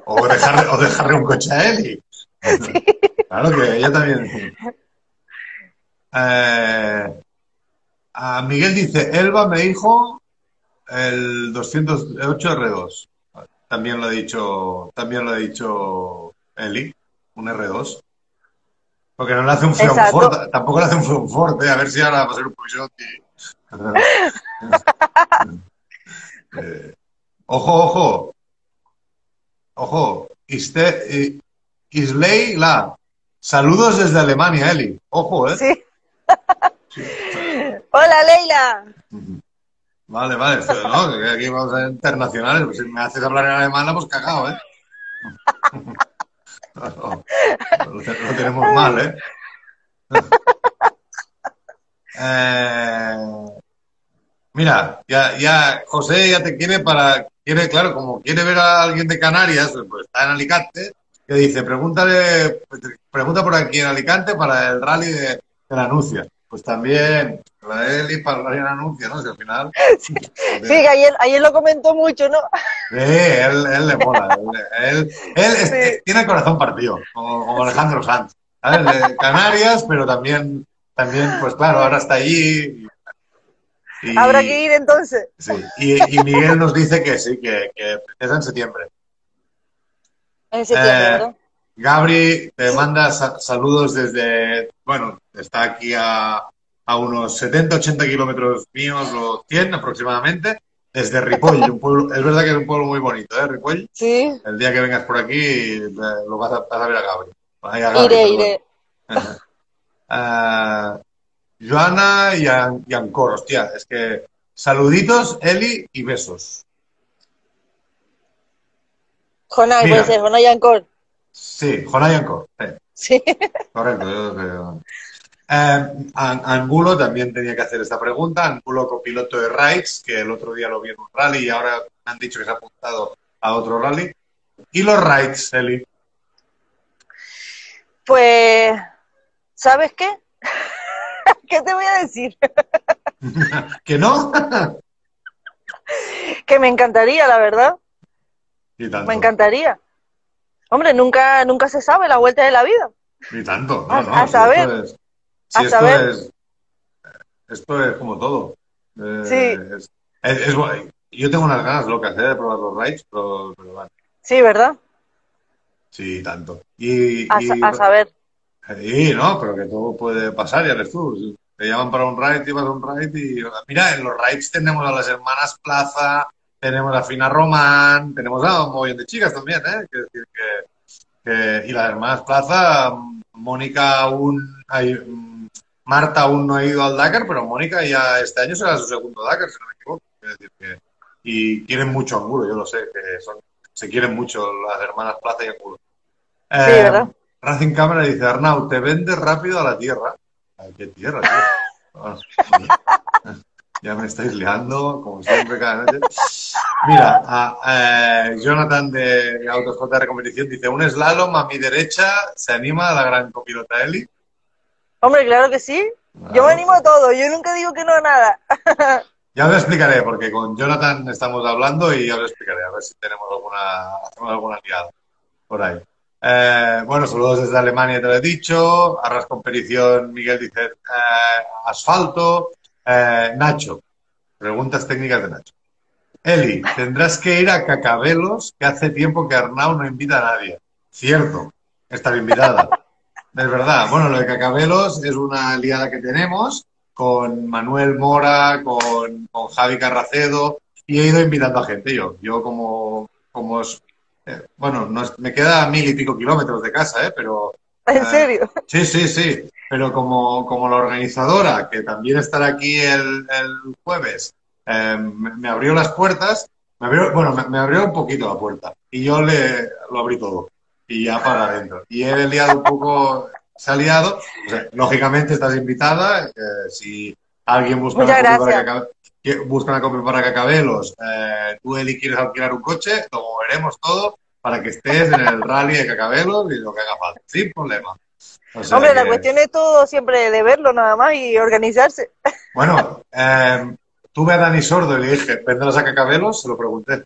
O dejarle, o dejarle un coche a Eli. Claro que ella también. Eh, a Miguel dice, Elba me dijo el 208 R2. También lo ha dicho, también lo ha dicho Eli, un R2. Porque no le hace un. Frankfurt, tampoco le hace un Frankfurt, eh, a ver si ahora va a ser un Peugeot. y- Eh, ojo, ojo. Ojo. Iste, eh, Isley La. Saludos desde Alemania, Eli. Ojo, ¿eh? Sí. Hola, Leila. Vale, vale. ¿no? Aquí vamos a ser internacionales. Pues si me haces hablar en alemán, hemos cagado, ¿eh? No, lo tenemos mal, ¿eh? Eh, Mira, ya, ya, José ya te quiere para, quiere, claro, como quiere ver a alguien de Canarias, pues está en Alicante, que dice, pregúntale, pregunta por aquí en Alicante para el rally de, de la Anuncia. Pues también, la y para de la Anuncia, ¿no? Si al final. Sí, que ayer, ayer lo comentó mucho, ¿no? Sí, él, él le mola. Él, él, él es- Sí. tiene el corazón partido, como, como Alejandro Sanz. ¿sabes? Canarias, pero también, también, pues claro, ahora está allí. y- y- Habrá que ir entonces. Sí, y, y Miguel nos dice que sí, que, que es en septiembre. En septiembre, Eh, ¿verdad? Gabri te manda sa- saludos desde, bueno, está aquí a, a unos 70, 80 kilómetros míos o 100 aproximadamente, desde Ripoll, un pueblo, es verdad que es un pueblo muy bonito, ¿eh, Ripoll? Sí, El día que vengas por aquí eh, lo vas a, vas a ver a Gabri. A iré, iré. Ah, Joana y, An- y Ancor, hostia, es que saluditos, Eli y besos. Jonay, Mira. puede ser, Ancor. Sí, Jonay y Ancor. sí. Sí. Correcto, yo creo. Eh, An- Angulo también tenía que hacer esta pregunta. Angulo, copiloto de Rides, que el otro día lo vi en un rally y ahora me han dicho que se ha apuntado a otro rally. Y los Rides, Eli. Pues, ¿sabes qué? ¿Qué te voy a decir? ¿Que no? Que me encantaría, la verdad. y tanto. Me encantaría. Hombre, nunca, nunca se sabe la vuelta de la vida. Y tanto. No, A- no, a si saber. Esto es, si A esto saber. es- esto es como todo. Eh, Sí. es- es- yo tengo unas ganas locas eh, de probar los Rides, pero, pero bueno, Sí, ¿verdad? sí, tanto. Y, A, y- sa- a saber. Sí, no, pero que todo puede pasar, ya ves tú. Te llaman para un ride, te vas a un ride y... Mira, en los rides tenemos a las hermanas Plaza, tenemos a Fina Román, tenemos a un montón de chicas también, ¿eh? Quiero decir que, que- y las hermanas Plaza, Mónica aún... hay- Marta aún no ha ido al Dakar, pero Mónica ya este año será su segundo Dakar, si no me equivoco. Quiero decir que, y quieren mucho Angulo, yo lo sé, que son, se quieren mucho las hermanas Plaza y Angulo. Sí, Eh, ¿verdad? Racing Cámara dice, Arnau, te vendes rápido a la tierra. Ay, ¿Qué tierra, tío? Ya me estáis liando, como siempre, cada noche. Mira, a- eh, Jonathan de Autos JR Competición dice, un slalom a mi derecha, se anima a la gran copilota Eli. Hombre, claro que sí. Yo me animo a todo. Yo nunca digo que no a nada. Ya os explicaré, porque con Jonathan estamos hablando y ya os explicaré, a ver si tenemos alguna, hacemos alguna liada por ahí. Eh, bueno, saludos desde Alemania, te lo he dicho. Arras Competición, Miguel dice eh, asfalto. Eh, Nacho, preguntas técnicas de Nacho. Eli, tendrás que ir a Cacabelos, que hace tiempo que Arnau no invita a nadie. Cierto, estar invitada. Es verdad. Bueno, lo de Cacabelos es una liada que tenemos con Manuel Mora, con, con Javi Carracedo, y he ido invitando a gente yo. Yo como, como eh, bueno, no es- me queda a mil y pico kilómetros de casa, ¿eh? pero En Ah. serio. sí, sí, sí. Pero como, como la organizadora, que también estará aquí el, el jueves, eh, me, abrió las puertas, me abrió, bueno, me, me abrió un poquito la puerta, y yo le lo abrí todo, y ya para adentro. Y he liado un poco, se ha liado, o sea, lógicamente estás invitada, eh, si alguien busca Muchas una gracias. para que busca una copia para Cacabelos, eh, tú, Eli, quieres alquilar un coche, lo moveremos todo para que estés en el rally de Cacabelos y lo que haga falta, sin problema. O sea Hombre, la que- cuestión es todo siempre de verlo nada más y organizarse. Bueno, eh, tuve a Dani Sordo y le dije, ¿vendrás a Cacabelos? Se lo pregunté.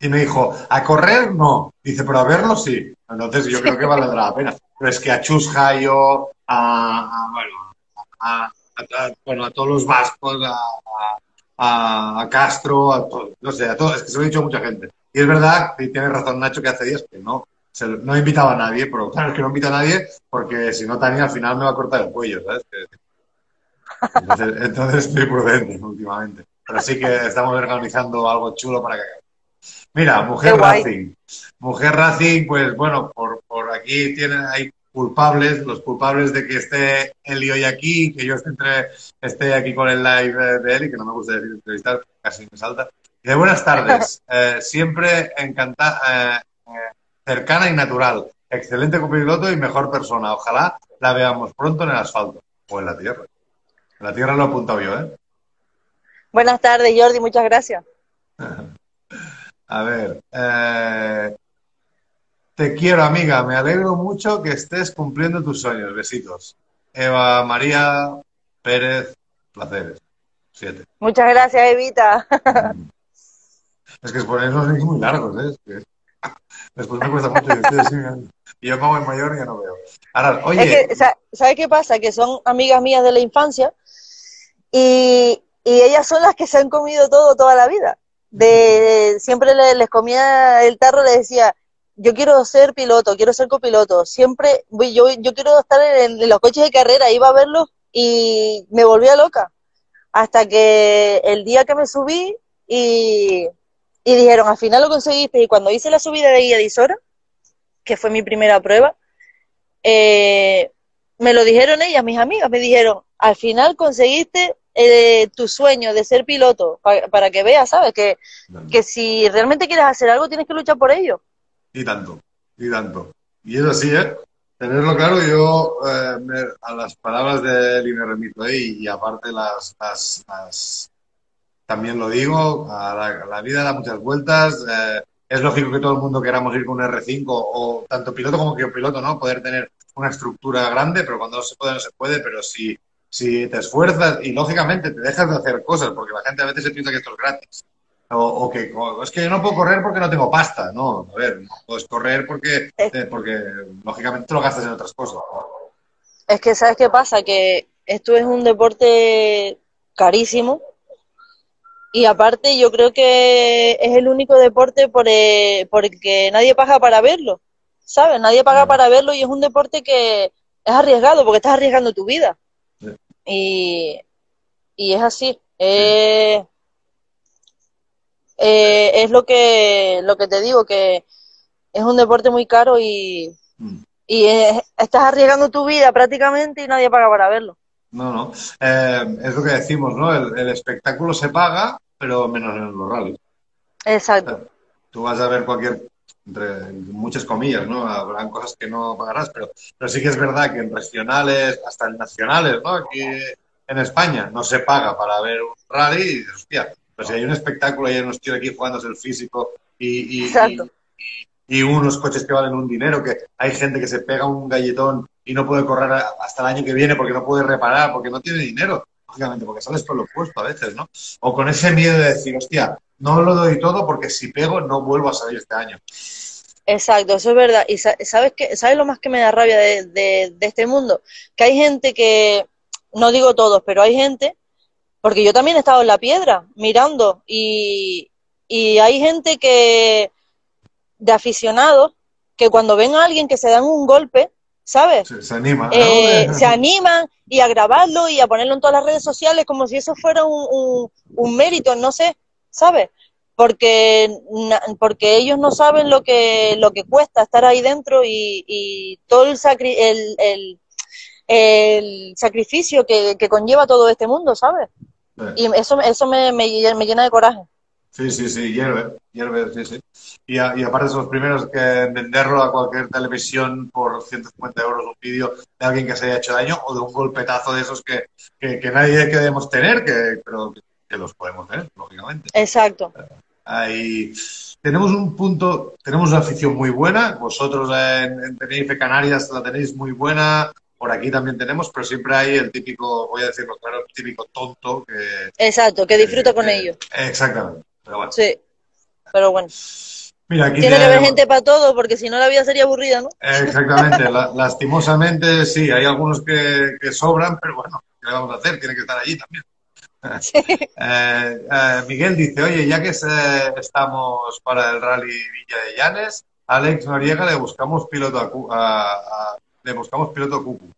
Y me dijo, ¿a correr? No. Dice, pero a verlo sí. Entonces yo creo que valdrá la pena. Pero es que a Chus Jayo, a, bueno, a, todos los vascos, a, Castro, a todo, no sé, a todos, es que se lo he dicho a mucha gente. Y es verdad, y tiene razón Nacho, que hace días que no, no invitaba a nadie, pero claro, es que no invita a nadie porque si no, Tania al final me va a cortar el cuello, ¿sabes? Entonces, entonces estoy prudente últimamente. Pero sí que estamos organizando algo chulo para que Mira, Mujer. Racing. Mujer Racing, pues bueno, por, por aquí tienen, hay culpables, los culpables de que esté Eli hoy aquí, que yo esté, entre, esté aquí con el live de Eli, que no me gusta decir entrevistar, casi me salta. De buenas tardes, eh, siempre encantada, cercana y natural, excelente copiloto y mejor persona. Ojalá la veamos pronto en el asfalto o en la tierra. La tierra lo he apuntado yo, ¿eh? Buenas tardes, Jordi, muchas gracias. A ver, eh, te quiero, amiga. Me alegro mucho que estés cumpliendo tus sueños. Besitos. Eva María Pérez Placeres. Siete. Muchas gracias, Evita. Es que poner los links muy largos, ¿eh? Después me cuesta mucho. mirando. Y yo como en mayor ya no veo. Ahora, oye, ¿sabes qué pasa? Que son amigas mías de la infancia y, y ellas son las que se han comido todo toda la vida. De, siempre le- les comía el tarro, les decía, yo quiero ser piloto, quiero ser copiloto. Siempre, yo, yo quiero estar en, en los coches de carrera, iba a verlos y me volvía loca. Hasta que el día que me subí y, y dijeron, al final lo conseguiste. Y cuando hice la subida de guía de Isora, que fue mi primera prueba, eh, me lo dijeron ellas, mis amigas, me dijeron, al final conseguiste eh, tu sueño de ser piloto, pa- para que veas, ¿sabes? Que, que si realmente quieres hacer algo, tienes que luchar por ello. y tanto, y tanto. Y es así, ¿eh? Tenerlo claro, yo eh, me- a las palabras de Eli me remito ahí y aparte las, las, las- también lo digo, a la, a la vida da muchas vueltas. eh, es lógico que todo el mundo queramos ir con un R5 o tanto piloto como que piloto, ¿no? Poder tener una estructura grande, pero cuando no se puede, no se puede, pero si, si te esfuerzas y lógicamente te dejas de hacer cosas, porque la gente a veces se piensa que esto es gratis. O, o que o, es que yo no puedo correr porque no tengo pasta. No, a ver, no puedes correr porque, eh, porque lógicamente te lo gastas en otras cosas. Es que, ¿sabes qué pasa? Que esto es un deporte carísimo y aparte yo creo que es el único deporte por el, por el que nadie paga para verlo, ¿sabes? Nadie paga para verlo y es un deporte que es arriesgado porque estás arriesgando tu vida. Sí. Y, y es así. Eh, eh, es lo que, lo que te digo, que es un deporte muy caro y, Mm. y eh, estás arriesgando tu vida prácticamente y nadie paga para verlo. No, no. Eh, es lo que decimos, ¿no? El, el espectáculo se paga, pero menos en los rallies. Exacto. Tú vas a ver cualquier, entre muchas comillas, ¿no? Habrán cosas que no pagarás, pero, pero sí que es verdad que en regionales, hasta en nacionales, ¿no? Aquí en España no se paga para ver un rally y dices, hostia, pues si hay un espectáculo y hay unos tíos aquí jugándose el físico y, y, Exacto. y, y unos coches que valen un dinero, que hay gente que se pega un galletón y no puede correr hasta el año que viene porque no puede reparar, porque no tiene dinero, porque sales por lo opuesto a veces, ¿no? O con ese miedo de decir, hostia, no lo doy todo porque si pego no vuelvo a salir este año. Exacto, eso es verdad. Y sa- sabes qué, sabes lo más que me da rabia de, de- de este mundo, que hay gente que, no digo todos, pero hay gente, porque yo también he estado en la piedra mirando y, y hay gente que de aficionados que cuando ven a alguien que se dan un golpe, ¿sabes? Se, se anima. ¿no? Eh, se animan y a grabarlo y a ponerlo en todas las redes sociales como si eso fuera un, un- un mérito, no sé, ¿sabes? Porque, porque ellos no saben lo que, lo que cuesta estar ahí dentro y, y todo el, sacri- el, el, el sacrificio que, que conlleva todo este mundo, ¿sabes? Y eso, eso me, me, me llena de coraje. Sí, sí, sí, hierve, hierve, sí, sí. Y, a- y aparte son los primeros que venderlo a cualquier televisión por 150 euros un vídeo de alguien que se haya hecho daño o de un golpetazo de esos que, que, que nadie queremos tener, que, pero que los podemos tener, lógicamente. Exacto. Ahí tenemos un punto, tenemos una afición muy buena. Vosotros en, en Tenerife, Canarias, la tenéis muy buena. Por aquí también tenemos, pero siempre hay el típico, voy a decirlo claro, el típico tonto que. Exacto, que disfruta con que- ellos. Exactamente. Pero bueno. Sí. Pero bueno, Mira, aquí tiene que haber gente para todo, porque si no la vida sería aburrida, ¿no? Exactamente, la- lastimosamente sí, hay algunos que, que sobran, pero bueno, ¿qué le vamos a hacer? Tiene que estar allí también. Eh, eh, Miguel dice, oye, ya que se- estamos para el rally Villa de Llanes, a Alex Noriega le buscamos piloto a, Cu- a- a- le buscamos piloto a Cucu.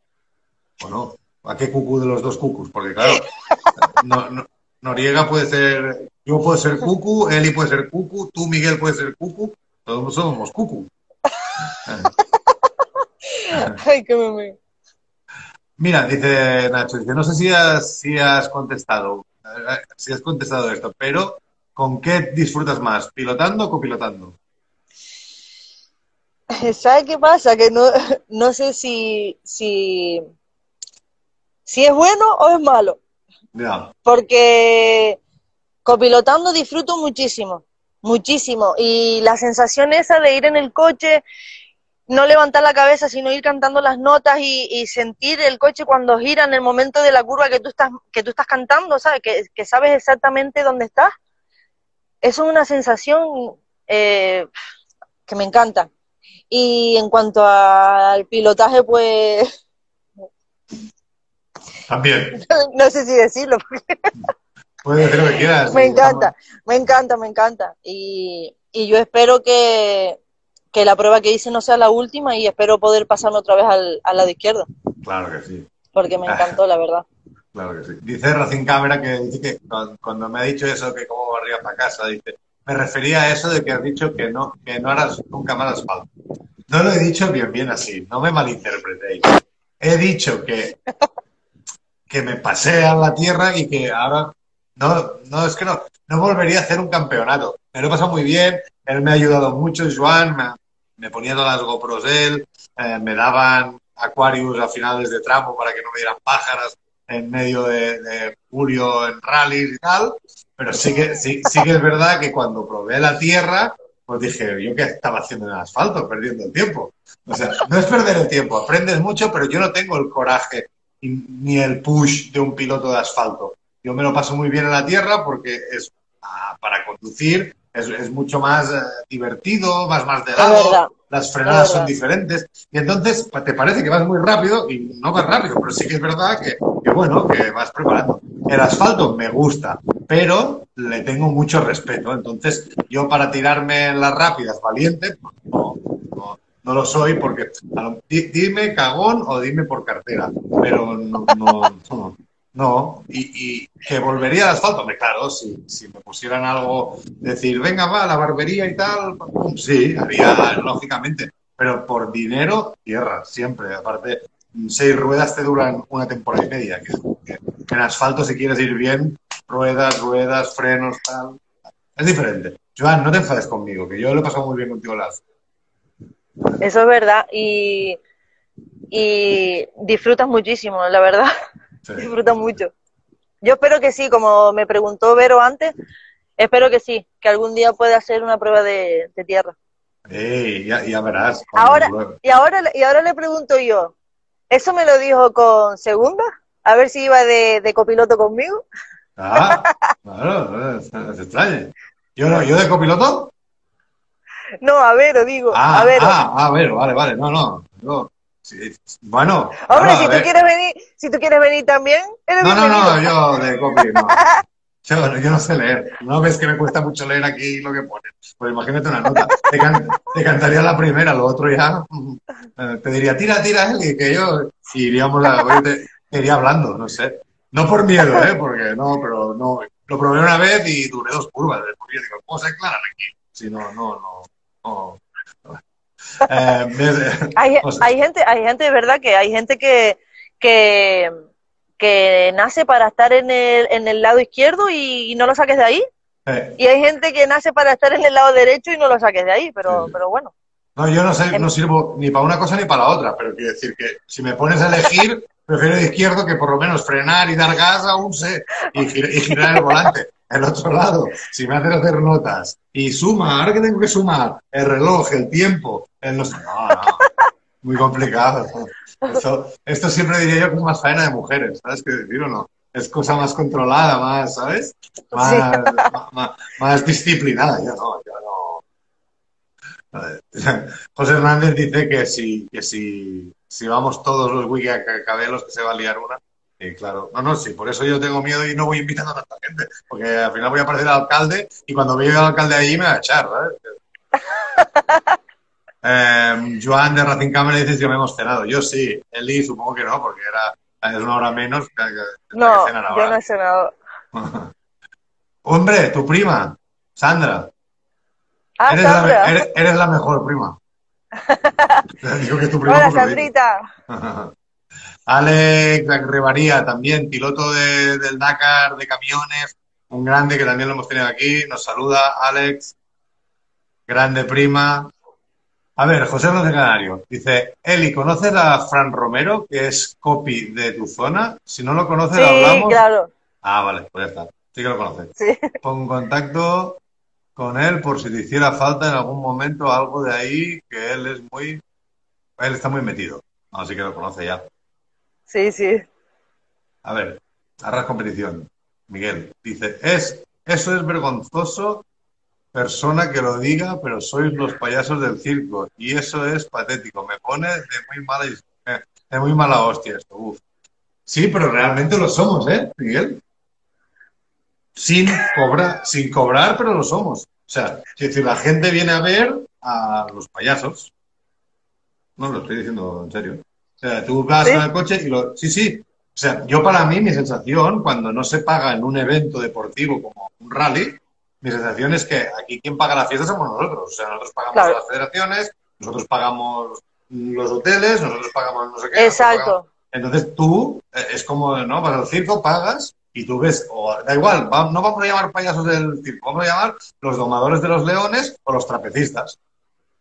Bueno, ¿a qué Cucu de los dos Cucus? Porque claro, no- no- Noriega puede ser, yo puedo ser Cucu, Eli puede ser Cucu, tú Miguel puedes ser Cucu, todos somos Cucu. Ay, qué meme. Mira, dice Nacho, dice, no sé si has, si has contestado, si has contestado esto, pero ¿con qué disfrutas más? ¿Pilotando o copilotando? ¿Sabes qué pasa? Que no, no sé si, si, si es bueno o es malo. Ya, porque copilotando disfruto muchísimo, muchísimo. Y la sensación esa de ir en el coche, no levantar la cabeza, sino ir cantando las notas y, y sentir el coche cuando gira en el momento de la curva que tú estás, que tú estás cantando, ¿sabes? Que, que sabes exactamente dónde estás. Eso es una sensación eh, que me encanta. Y en cuanto al pilotaje, pues también. no sé si decirlo, porque Puedes decir lo que quieras. Me encanta, me encanta, me encanta. Y, y yo espero que, que la prueba que hice no sea la última y espero poder pasarme otra vez al, al lado izquierdo, Claro que sí, porque me encantó, la verdad. claro que sí. Dice Racing Cámara que dice que cuando, cuando me ha dicho eso, que cómo barría para casa, dice, me refería a eso de que has dicho que no, que no harás nunca más asfalto. No lo he dicho bien, bien así, no me malinterpretéis. He dicho que, que me pasé a la tierra y que ahora no, no, es que no, no volvería a hacer un campeonato. Me lo muy bien, él me ha ayudado mucho, Joan, me, me ponía todas las GoPros él, eh, me daban Aquarius a finales de tramo para que no me dieran pájaras en medio de, julio en rallies y tal, pero sí que, sí, sí que es verdad que cuando probé la tierra, pues dije, yo qué estaba haciendo en el asfalto, perdiendo el tiempo. O sea, no es perder el tiempo, aprendes mucho, pero yo no tengo el coraje ni el push de un piloto de asfalto. Yo me lo paso muy bien en la tierra porque es ah, para conducir, es, es mucho más eh, divertido, vas más de lado, las frenadas son diferentes y entonces te parece que vas muy rápido y no vas rápido, pero sí que es verdad que, que bueno, que vas preparando. El asfalto me gusta, pero le tengo mucho respeto. Entonces, yo para tirarme en las rápidas valiente, pues no, no, no lo soy porque dime cagón o dime por cartera, pero no, no, no, no. Y, y que volvería al asfalto, hombre, claro, si, si me pusieran algo, decir, venga, va, la barbería y tal, sí, haría, lógicamente, pero por dinero, tierra, siempre. Aparte, seis ruedas te duran una temporada y media, que, en asfalto, si quieres ir bien, ruedas, ruedas, frenos, tal. Es diferente. Joan, no te enfades conmigo, que yo lo he pasado muy bien contigo las. Eso es verdad. Y, y disfrutas muchísimo, la verdad. Sí. Disfrutas mucho. Yo espero que sí, como me preguntó Vero antes, espero que sí, que algún día pueda hacer una prueba de, de tierra. Ey, ya, ya verás. Ahora, y ahora, y ahora le pregunto yo, ¿eso me lo dijo con segunda? A ver si iba de, de copiloto conmigo. Ah, claro, es, es extraño. Yo, no, yo de copiloto. No, a Vero, digo, Ah, a Vero. ah, ah, a vale, vale. No, no. yo- sí, bueno. Hombre, si tú quieres venir, si tú quieres venir también, eres No, no, bienvenido. no, yo de copy no. Yo, yo no sé leer. No ves que me cuesta mucho leer aquí lo que ponen. Pues imagínate una nota. Te, can- te cantaría la primera, lo otro ya. eh, Te diría, tira, tira, Eli, que yo. Y iríamos a. oye, te- te iría hablando, no sé. No por miedo, ¿eh? Porque no, pero no. Lo probé una vez y duré dos curvas. Después yo digo, ¿cómo se aclaran aquí? Si no, no, no. no. Eh, Hay, hay gente, hay gente de verdad que hay gente que, que, que nace para estar en el, en el lado izquierdo y, y no lo saques de ahí. eh, Y hay gente que nace para estar en el lado derecho y no lo saques de ahí, pero, Sí. pero bueno. No, yo no sé, no sirvo ni para una cosa ni para la otra, pero quiero decir que si me pones a elegir, prefiero de izquierdo que por lo menos frenar y dar gas aún sé y, gir- y girar el volante. El otro lado, si me haces hacer notas y suma, ahora que tengo que sumar el reloj, el tiempo, el no sé, no, no, muy complicado. Esto, esto siempre diría yo que es más faena de mujeres, ¿sabes qué decir o no? Es cosa más controlada, más, ¿sabes? Más, más, más- más disciplinada. Yo no, yo no. José Hernández dice que si, que si, si vamos todos los wiki a cabelos que se va a liar una. Y claro, no, no, sí, por eso yo tengo miedo y no voy invitando a tanta gente, porque al final voy a aparecer al alcalde y cuando llegue el alcalde allí me va a echar, ¿sabes? Eh, Joan de Racing Camera dice si me hemos cenado. Yo sí, Eli supongo que no, porque era es una hora menos que, que- que No, cenan yo no he cenado. Hombre, tu prima, Sandra. Ah, eres, Sandra. La, eres, eres la mejor prima. Digo que tu prima. Hola. Sandrita. Alex Revaría también, piloto de- del Dakar de camiones, un grande que también lo hemos tenido aquí. Nos saluda Alex, grande prima. A ver, José Rodríguez Canario dice: Eli, ¿conoces a Fran Romero, que es copy de tu zona? Si no lo conoces, Sí, hablamos. claro. Ah, vale, pues ya está. Sí que lo conoces. Sí. Pon contacto con él por si te hiciera falta en algún momento algo de ahí, que él es muy. Él está muy metido. Así que lo conoce ya. Sí, sí. A ver, arras competición. Miguel dice: es, Eso es vergonzoso, persona que lo diga, pero sois los payasos del circo. Y eso es patético. Me pone de muy mala, his- de muy mala hostia esto. Uf. Sí, pero realmente lo somos, ¿eh, Miguel? Sin cobrar, sin cobrar, pero lo somos. O sea, decir, la gente viene a ver a los payasos. No, lo estoy diciendo en serio. O sea, tú vas ¿Sí? en el coche y lo... Sí, sí. O sea, yo para mí, mi sensación, cuando no se paga en un evento deportivo como un rally, mi sensación es que aquí quien paga la fiesta somos nosotros. O sea, nosotros pagamos Claro. las federaciones, nosotros pagamos los hoteles, nosotros pagamos no sé qué. pagamos- Exacto. entonces tú, eh, es como, ¿no? Vas al circo, pagas y tú ves, o da igual, va- no vamos a llamar payasos del circo, vamos a llamar los domadores de los leones o los trapecistas.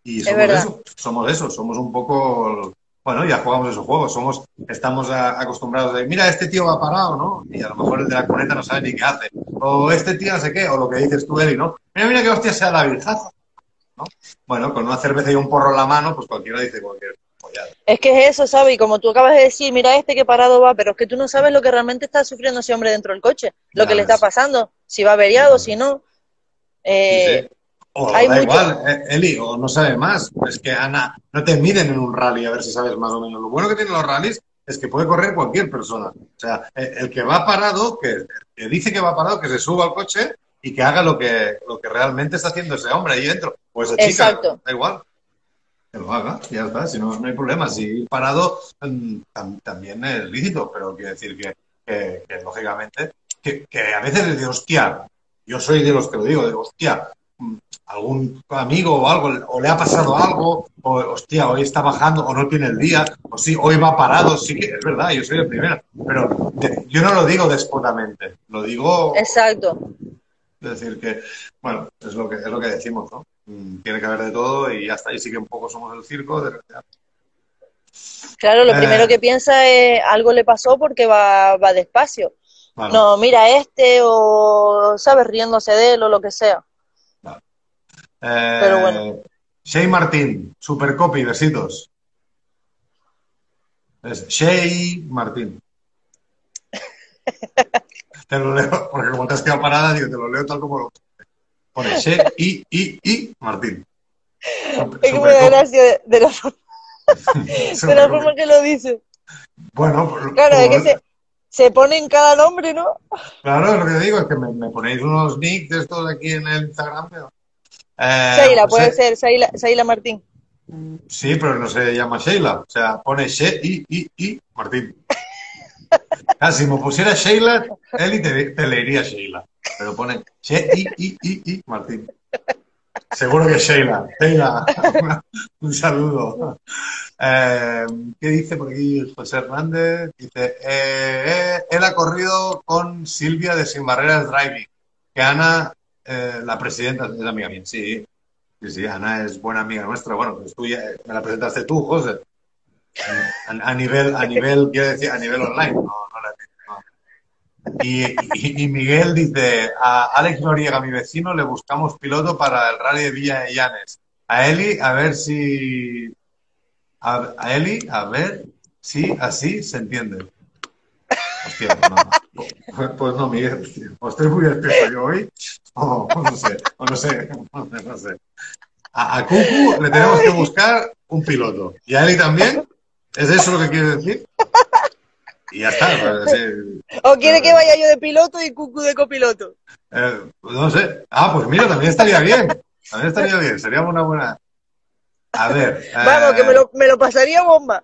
Y somos eso, somos eso, somos un poco, bueno, ya jugamos esos juegos, somos, estamos a- acostumbrados de, mira, este tío va parado, ¿no? Y a lo mejor el de la cuneta no sabe ni qué hace. O este tío no sé qué, o lo que dices tú, Eli, ¿no? Mira, mira qué hostia sea la virjaza, ¿no? Bueno, con una cerveza y un porro en la mano, pues cualquiera dice cualquier pollada. Es que es eso, ¿sabes? Y como tú acabas de decir, mira este que parado va, pero es que tú no sabes lo que realmente está sufriendo ese hombre dentro del coche, lo que le está pasando, si va averiado, si no. Eh, Sí, sí. O hay da mucho- igual, eh, Eli, o no sabe más. Es que Ana, no te miden en un rally a ver si sabes más o menos. Lo bueno que tienen los rallies es que puede correr cualquier persona. O sea, eh, el que va parado, que, que dice que va parado, que se suba al coche y que haga lo que, lo que realmente está haciendo ese hombre ahí dentro. O esa chica, Exacto. da igual. Que lo haga, ya está. Si no, no hay problema. Si parado mm, tam- también es lícito, pero quiero decir que, que- que, lógicamente, que, que a veces les digo, hostia, yo soy de los que lo digo, digo, hostia, algún amigo o algo, o le ha pasado algo, o hostia, hoy está bajando, o no tiene el día, o sí, hoy va parado, sí que es verdad, yo soy el primero, pero te- yo no lo digo despotamente, lo digo, exacto. es decir, que, bueno, es lo que, es lo que decimos, ¿no? Mm, Tiene que haber de todo y ya está, y sí que un poco somos el circo, de verdad. Claro, lo Eh. primero que piensa es algo le pasó porque va, va despacio. No, mira este o, ¿sabes? Riéndose de él o lo que sea. Eh, Pero bueno. Shea Martín, super copy, besitos. Es Shea Martín. te lo leo, porque como te has quedado parada, digo, te lo leo tal como lo pone. Shea I, I, I, Martín. Super- Es que me da gracia de, de la, forma- de la forma que lo dice. Bueno, por- Claro, es que se, se pone en cada nombre, ¿no? claro, lo que digo es que me, me ponéis unos nicks de estos aquí en el Instagram. pero- Eh, Seila, puede José- ser, Seila, Seila Martín. Sí, pero no se llama Sheila. O sea, pone She, I, I, I, Martín. Ah, si me pusiera Sheila, Eli te, te leería Sheila. Pero pone She, I, I, I, I, Martín. Seguro que es Sheila. Sheila, un saludo. Eh, ¿Qué dice por aquí José Hernández? Dice, eh, eh, él ha corrido con Silvia de Sin Barreras Driving, que Ana, eh, la presidenta, es amiga mía, sí. Sí, sí, Ana es buena amiga nuestra. Bueno, pues tú ya me la presentaste tú, José. A, nivel, a nivel, quiero decir, a nivel online. No, no la- no. Y, Miguel dice, a Alex Noriega, mi vecino, le buscamos piloto para el rally de Villa de Llanes. A Eli, a ver si... A, a Eli, a ver si así se entiende. Hostia, no. Pues, pues no, Miguel, tío. O estoy muy espeso yo hoy, o no sé, o no sé, no sé. A, a Cucu le tenemos que buscar un piloto. ¿Y a Eli también? ¿Es eso lo que quieres decir? Y ya está. pues, sí. ¿O quiere que vaya yo de piloto y Cucu de copiloto? Eh, pues no sé. Ah, pues mira, también estaría bien. También estaría bien. Sería una buena. A ver. eh, Vamos, que me lo, me lo pasaría bomba.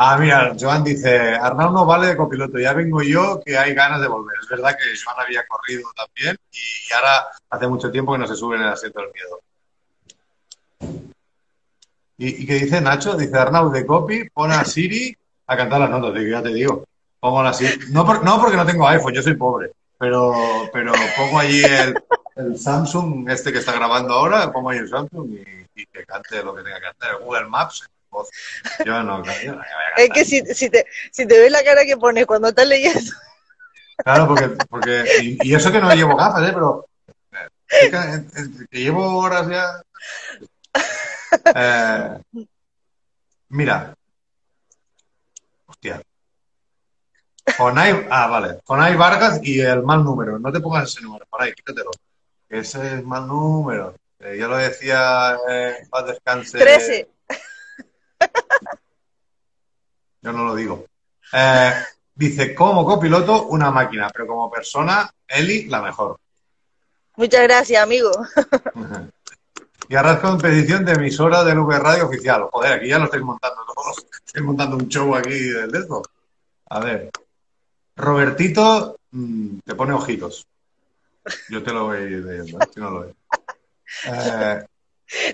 Ah, mira, Joan dice, Arnau no vale de copiloto, ya vengo yo que hay ganas de volver. Es verdad que Joan había corrido también y ahora hace mucho tiempo que no se sube en el asiento del miedo. ¿Y, y qué dice Nacho? Dice Arnau de copy, pone a Siri a cantar las notas, digo, ya te digo. Pongo la Siri. No, por- no porque no tengo iPhone, yo soy pobre, pero, pero pongo allí el, Samsung, este que está grabando ahora, pongo ahí el Samsung y, y que cante lo que tenga que hacer. Google Maps, voz. Yo no, yo no voy a Es que si, si, te, si te ves la cara que pones cuando estás leyendo, Claro, porque, porque y, y eso que no llevo gafas, ¿eh? Pero es que, que llevo horas ya. Eh, mira. Hostia. Jonay, ah, vale. Jonay Vargas y el mal número. No te pongas ese número, por ahí, quítatelo. Ese es mal número. Eh, ya lo decía eh, paz descanse. 13. Yo no lo digo. Eh, dice, como copiloto, una máquina, pero como persona, Eli, la mejor. Muchas gracias, amigo. Y ahora competición de emisora del V Radio oficial. Joder, aquí ya lo estáis montando todos. Estoy montando un show aquí del de esto. A ver. Robertito mm, te pone ojitos. Yo te lo voy leyendo, ¿eh? si no lo ves. Eh,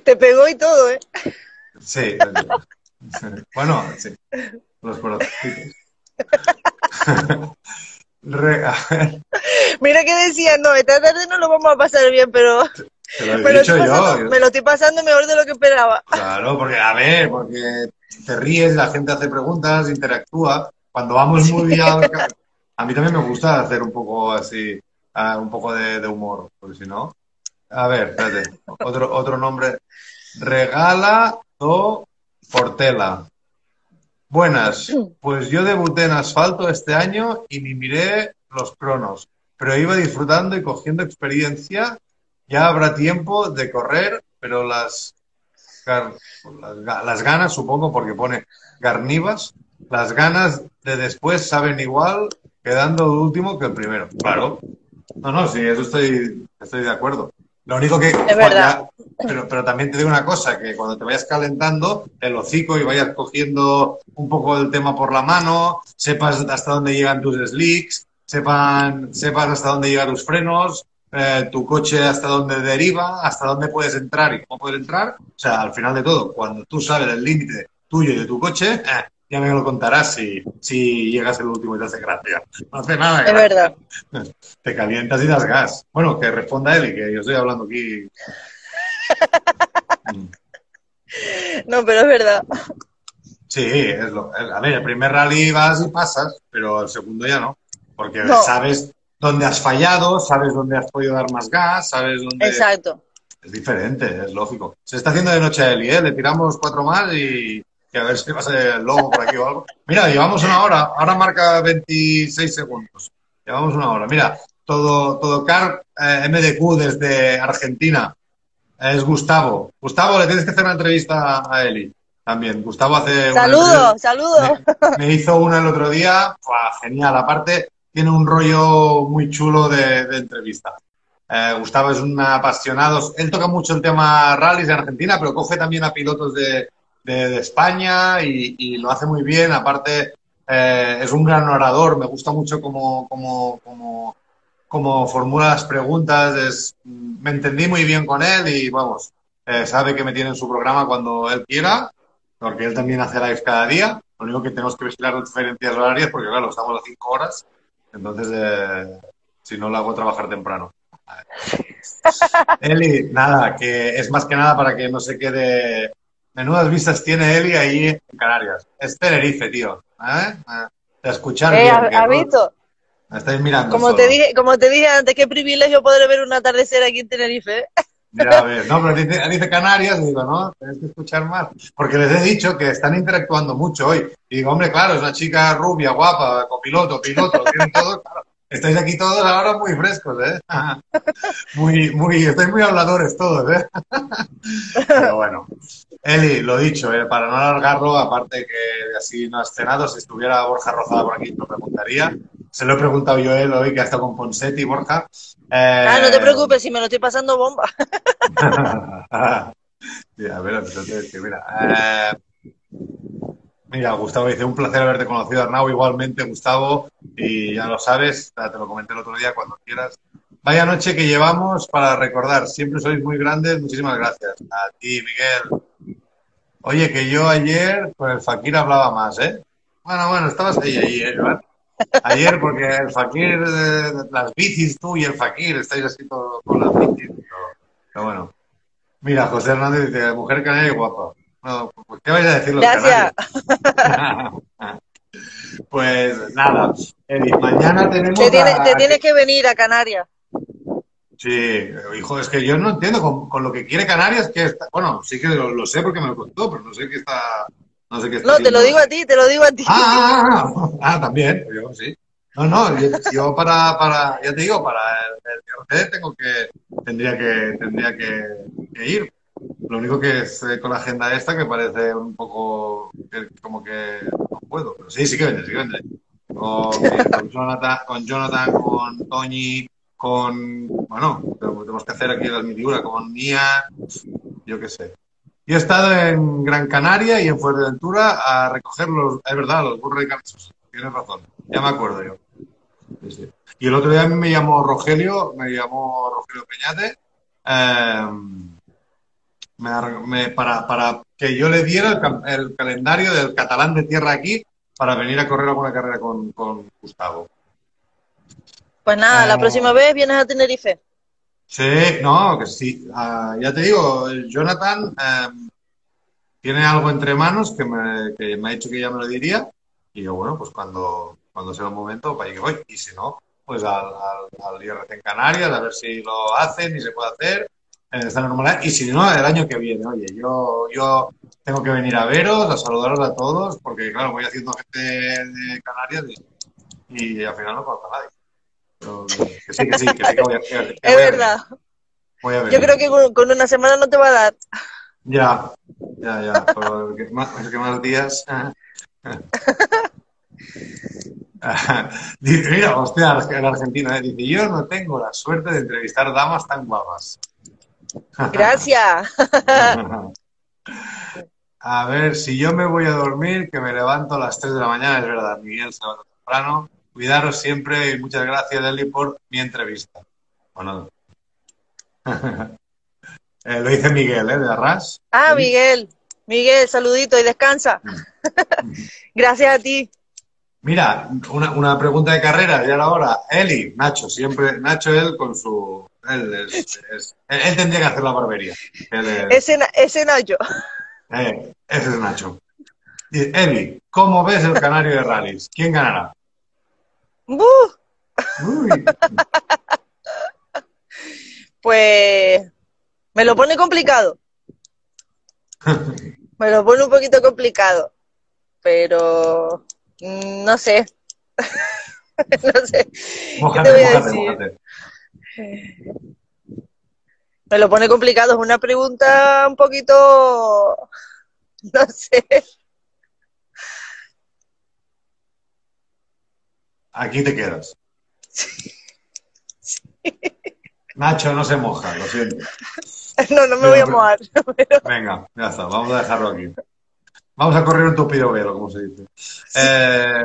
Te pegó y todo, ¿eh? sí. Bueno, sí. Los corazoncitos. Re- a ver, Mira que decía, no, esta tarde no lo vamos a pasar bien, pero te lo me he lo, dicho estoy yo. me lo estoy pasando mejor de lo que esperaba. Claro, porque, a ver, porque te ríes, la gente hace preguntas, interactúa. Cuando vamos muy ca- A mí también me gusta hacer un poco así, ah, un poco de, de humor, porque si no. A ver, espérate, otro, otro nombre. Regala do Portela. Buenas, pues yo debuté en asfalto este año y ni miré los cronos, pero iba disfrutando y cogiendo experiencia. Ya habrá tiempo de correr, pero las gar- las, las ganas, supongo, porque pone garnivas, las ganas de después saben igual quedando último que el primero. Claro. No, no, sí, eso estoy, estoy de acuerdo. Lo único que... Es verdad. pero, pero también te digo una cosa, que cuando te vayas calentando el hocico y vayas cogiendo un poco el tema por la mano, sepas hasta dónde llegan tus slicks, sepan, sepas hasta dónde llegan tus frenos, eh, tu coche hasta dónde deriva, hasta dónde puedes entrar y cómo puedes entrar. O sea, al final de todo, cuando tú sabes el límite tuyo y de tu coche, eh, ya me lo contarás si, si llegas el último y te hace gracia. No hace nada. Es gracia. verdad. Te calientas y das gas. Bueno, que responda él y que yo estoy hablando aquí. No, pero es verdad. Sí, es lo, a ver, el primer rally vas y pasas, pero el segundo ya no. Porque No. sabes dónde has fallado, sabes dónde has podido dar más gas, sabes dónde. Exacto. Es diferente, es lógico. Se está haciendo de noche a Eli, ¿eh? Le tiramos cuatro más y, y a ver si pasa el lobo por aquí o algo. Mira, llevamos una hora. Ahora marca 26 segundos. Llevamos una hora. Mira, todo, todo car eh, MDQ desde Argentina. Es Gustavo. Gustavo, le tienes que hacer una entrevista a Eli también. Gustavo hace Saludos, saludos. me, me hizo una el otro día, ¡buah! genial. Aparte, tiene un rollo muy chulo de, de entrevista. Eh, Gustavo es un apasionado. Él toca mucho el tema rallies de Argentina, pero coge también a pilotos de, de- de España y, y lo hace muy bien. Aparte, eh, es un gran orador. Me gusta mucho cómo, cómo, cómo, cómo formula las preguntas. Es- me entendí muy bien con él y vamos, eh, sabe que me tiene en su programa cuando él quiera porque él también hace lives cada día. Lo único que tenemos que vigilar las diferencias horarias, porque claro, estamos a cinco horas, entonces eh, si no lo hago trabajar temprano. Eli, nada, que es más que nada para que no se quede. Menudas vistas tiene Eli ahí en Canarias. Es Tenerife, tío. ¿eh? De escuchar Eh, bien. ¿has- que ¿Has no- visto? me estáis mirando. Como solo. te dije, como te dije antes, qué privilegio poder ver un atardecer aquí en Tenerife. ¿eh? Ya ves, no, pero dice, dice Canarias, y digo, no, tienes que escuchar más. Porque les he dicho que están interactuando mucho hoy. Y digo, hombre, claro, es una chica rubia, guapa, copiloto, piloto, lo tienen todo, claro. Estáis aquí todos ahora muy frescos, ¿eh? Muy, muy, estáis muy habladores todos, ¿eh? Pero bueno. Eli, lo dicho, ¿eh? para no alargarlo, aparte que así no has cenado, si estuviera Borja Rozada por aquí, te lo preguntaría. Se lo he preguntado yo a él hoy, que ha estado con Ponsetti, Borja. Eh, Ah, no te preocupes, si me lo estoy pasando bomba. Ya, yo te decía, mira, eh, mira, Gustavo dice, un placer haberte conocido, Arnau, igualmente, Gustavo, y ya lo sabes, te lo comenté el otro día, cuando quieras. Vaya noche que llevamos para recordar, siempre sois muy grandes, muchísimas gracias. A ti, Miguel. Oye, que yo ayer con el Fakir hablaba más, ¿eh? Bueno, bueno, estabas ahí ayer, ¿verdad? Ayer, porque el Fakir, eh, las bicis tú y el Fakir, estáis así todo con las bicis. Pero, pero bueno. Mira, José Hernández dice, mujer canaria y guapa. No, pues, ¿qué vais a decir los Gracias. pues nada, Eri, mañana tenemos Te, tiene- a- te tienes que venir a Canarias. Sí, hijo, es que yo no entiendo con, con lo que quiere Canarias, que está, bueno, sí que lo, lo sé porque me lo contó, pero no sé qué está, no sé qué está No, te lo digo a ti, te lo digo a ti. Ah, ah, ah, ah, también, yo sí. No, no, yo, yo para, para, ya te digo, para el, el tengo que, tendría que, tendría que, que ir. Lo único que es con la agenda esta que parece un poco que- como que no puedo, pero sí, sí que vendré, sí que vendré. Con, con Jonathan, con Jonathan, con Toñi, con, bueno, tenemos que hacer aquí las miniaturas, con Nia, yo qué sé. Yo he estado en Gran Canaria y en Fuerteventura a recoger los, es verdad, los burros de Carlos. Tienes razón, ya me acuerdo yo. Sí, sí. Y el otro día a mí me llamó Rogelio, me llamó Rogelio Peñate, eh, me- me- para, para que yo le diera el, el calendario del catalán de tierra aquí para venir a correr alguna carrera con, con Gustavo. Pues nada, la Ah. próxima vez vienes a Tenerife. Sí, no, que sí. Ah, ya te digo, Jonathan em, tiene algo entre manos que me, que me ha dicho que ya me lo diría. Y yo, bueno, pues cuando, cuando sea el momento, para que voy. Y si no, pues al, al, al IRC en Canarias, a ver si lo hacen y se puede hacer en. Y si no, el año que viene. Oye, yo, yo tengo que venir a veros, a saludaros a todos, porque claro, voy haciendo gente de Canarias y, y al final no conozco a nadie. Pero que, sí, que sí, que sí, que voy a, voy Es verdad. venir. Voy a Yo creo que con, con una semana no te va a dar. Ya, ya, ya. Pero el que más, el que más días. Dice, Mira, hostia, el argentino, ¿eh? dice, yo no tengo la suerte de entrevistar damas tan guapas. Gracias. A ver, si yo me voy a dormir, que me levanto a las 3 de la mañana, es verdad, Miguel se levanta temprano. Cuidaros siempre y muchas gracias, Eli, por mi entrevista. Bueno. Eh, lo dice Miguel, ¿eh? De Arras. Ah, Sí. Miguel. Miguel, saludito y descansa. Gracias a ti. Mira, una, una pregunta de carrera, ya la hora. Eli, Nacho, siempre, Nacho, él con su. Él, es- es- él, él tendría que hacer la barbería. Él Ese, ese Nacho. eh, ese es Nacho. Eli, ¿cómo ves el canario de rallies? ¿Quién ganará? Uy, Pues me lo pone complicado. Me lo pone un poquito complicado. Pero mm, no sé. no sé. ¿Qué te voy a mójate, decir? mójate. Me lo pone complicado. Es una pregunta un poquito. No sé. Aquí te quedas. Nacho no se moja, lo siento. No, no me voy a mojar. Venga, ya está, vamos a dejarlo aquí. Vamos a correr un tupido velo, como se dice. Eh,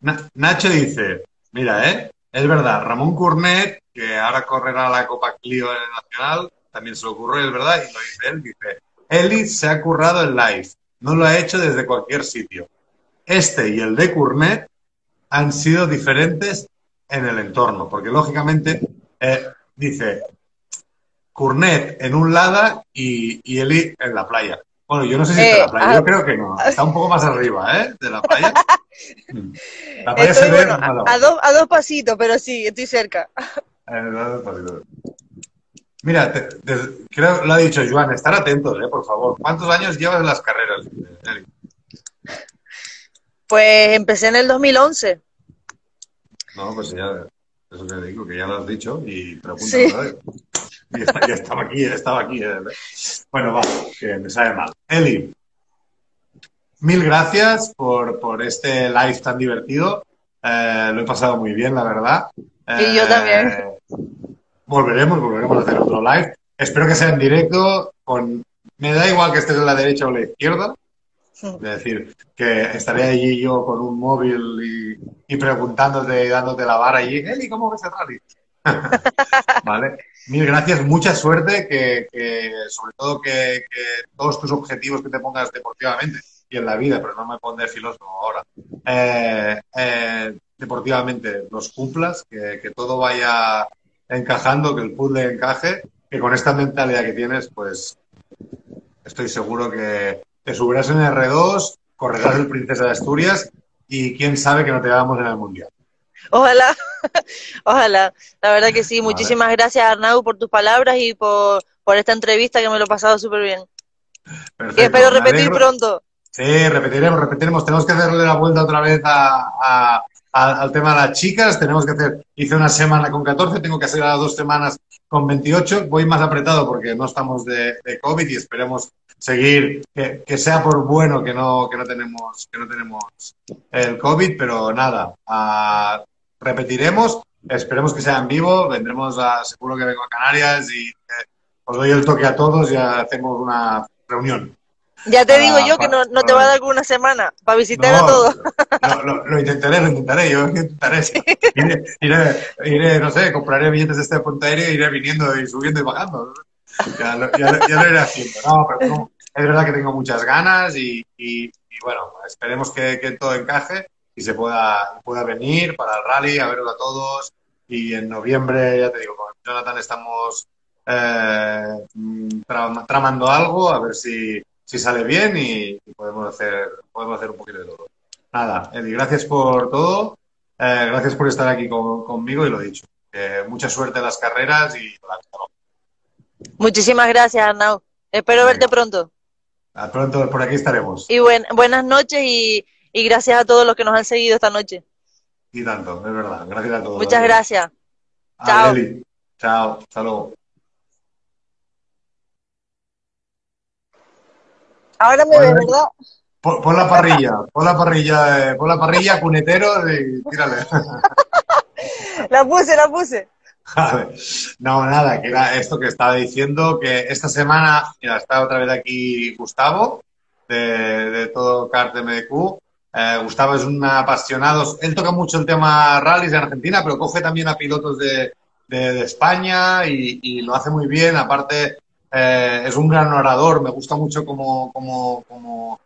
Na- Nacho dice, mira, ¿eh? Es verdad, Ramón Curnet, que ahora correrá la Copa Clio en el Nacional, también se lo ocurrió, es verdad, y lo dice él, dice, Eli se ha currado el live, no lo ha hecho desde cualquier sitio. Este y el de Curnet han sido diferentes en el entorno, porque lógicamente eh, dice Curnet en un lada y, y Eli en la playa. Bueno, yo no sé si Eh, está en la playa, ah. yo creo que no. Está un poco más arriba, ¿eh? De la playa. Estoy, bueno, a, a dos, a dos pasitos, pero sí, estoy cerca. No, no, no. Mira, te- te- creo lo ha dicho Joan, estar atentos, eh, por favor. ¿Cuántos años llevas en las carreras, Eli? Pues empecé en el 2011. No, pues ya, eso que digo, que ya lo has dicho y pregunta, Sí. Y está- ya estaba aquí, estaba aquí. eh. Bueno, va, que me sabe mal. Eli, mil gracias por, por este live tan divertido. Eh, lo he pasado muy bien, la verdad. Y yo también. Volveremos, volveremos a hacer otro live. Espero que sea en directo. Con... Me da igual que estés en la derecha o en la izquierda. Es decir, que estaré allí yo con un móvil y, y preguntándote y dándote la vara allí. Eli, ¿cómo ves el rally? vale. Mil gracias, mucha suerte, que, que sobre todo que, que todos tus objetivos que te pongas deportivamente y en la vida, pero no me pondré filósofo ahora, eh, eh, deportivamente los cumplas, que, que todo vaya encajando, que el puzzle encaje, que con esta mentalidad que tienes, pues estoy seguro que te subirás en R2, correrás el Princesa de Asturias y quién sabe que no te veamos en el Mundial. Ojalá, ojalá. La verdad que sí. Vale. Muchísimas gracias, Arnau, por tus palabras y por, por esta entrevista que me lo he pasado súper bien. Perfecto, Y espero repetir pronto. Sí, repetiremos, repetiremos. Tenemos que hacerle la vuelta otra vez a- a- a- al tema de las chicas. Tenemos que hacer, hice una semana con 14, tengo que hacer ahora dos semanas con 28. Voy más apretado porque no estamos de, COVID y esperemos seguir, que, sea por bueno que no, que no tenemos, que no tenemos el COVID, pero nada, ah, repetiremos. Esperemos que sea en vivo. Vendremos a, seguro que vengo a Canarias y eh, os doy el toque a todos y hacemos una reunión. Ya te Para- digo yo que no, no te va a dar una semana para visitar a No, todos. Lo, lo- lo intentaré, lo intentaré, yo intentaré. Iré, iré, iré, no sé, compraré billetes de este punto aéreo e iré viniendo y subiendo y bajando. Ya lo, ya lo- ya lo iré haciendo. No, pero no, es verdad que tengo muchas ganas y, y- y bueno, esperemos que, que todo encaje y se pueda, pueda venir para el rally, a verlo a todos. Y en noviembre, ya te digo, con Jonathan estamos eh, mm, tra- tramando algo, a ver si, si sale bien y, y podemos, hacer, podemos hacer un poquito de todo. Nada, Eddie, gracias por todo. Eh, gracias por estar aquí con- conmigo y lo dicho. Eh, mucha suerte en las carreras y. Muchísimas gracias, Arnau. Espero Venga. verte pronto. A pronto por aquí estaremos. Y buen- buenas noches y, y gracias a todos los que nos han seguido esta noche. Y tanto, es verdad. Gracias a todos. Muchas gracias. Chao. Eli. Chao. Hasta luego. Ahora me ves, ¿verdad? Pon, pon la parrilla, pon la parrilla, eh, pon la parrilla, cunetero y tírale. La puse, la puse. No, nada, que era esto que estaba diciendo, que esta semana, mira, está otra vez aquí Gustavo, de, de todo CART MDQ. Eh, Gustavo es un apasionado, él toca mucho el tema rallies en Argentina, pero coge también a pilotos de, de- de España y, y lo hace muy bien. Aparte, eh, es un gran orador, me gusta mucho cómo, cómo, cómo,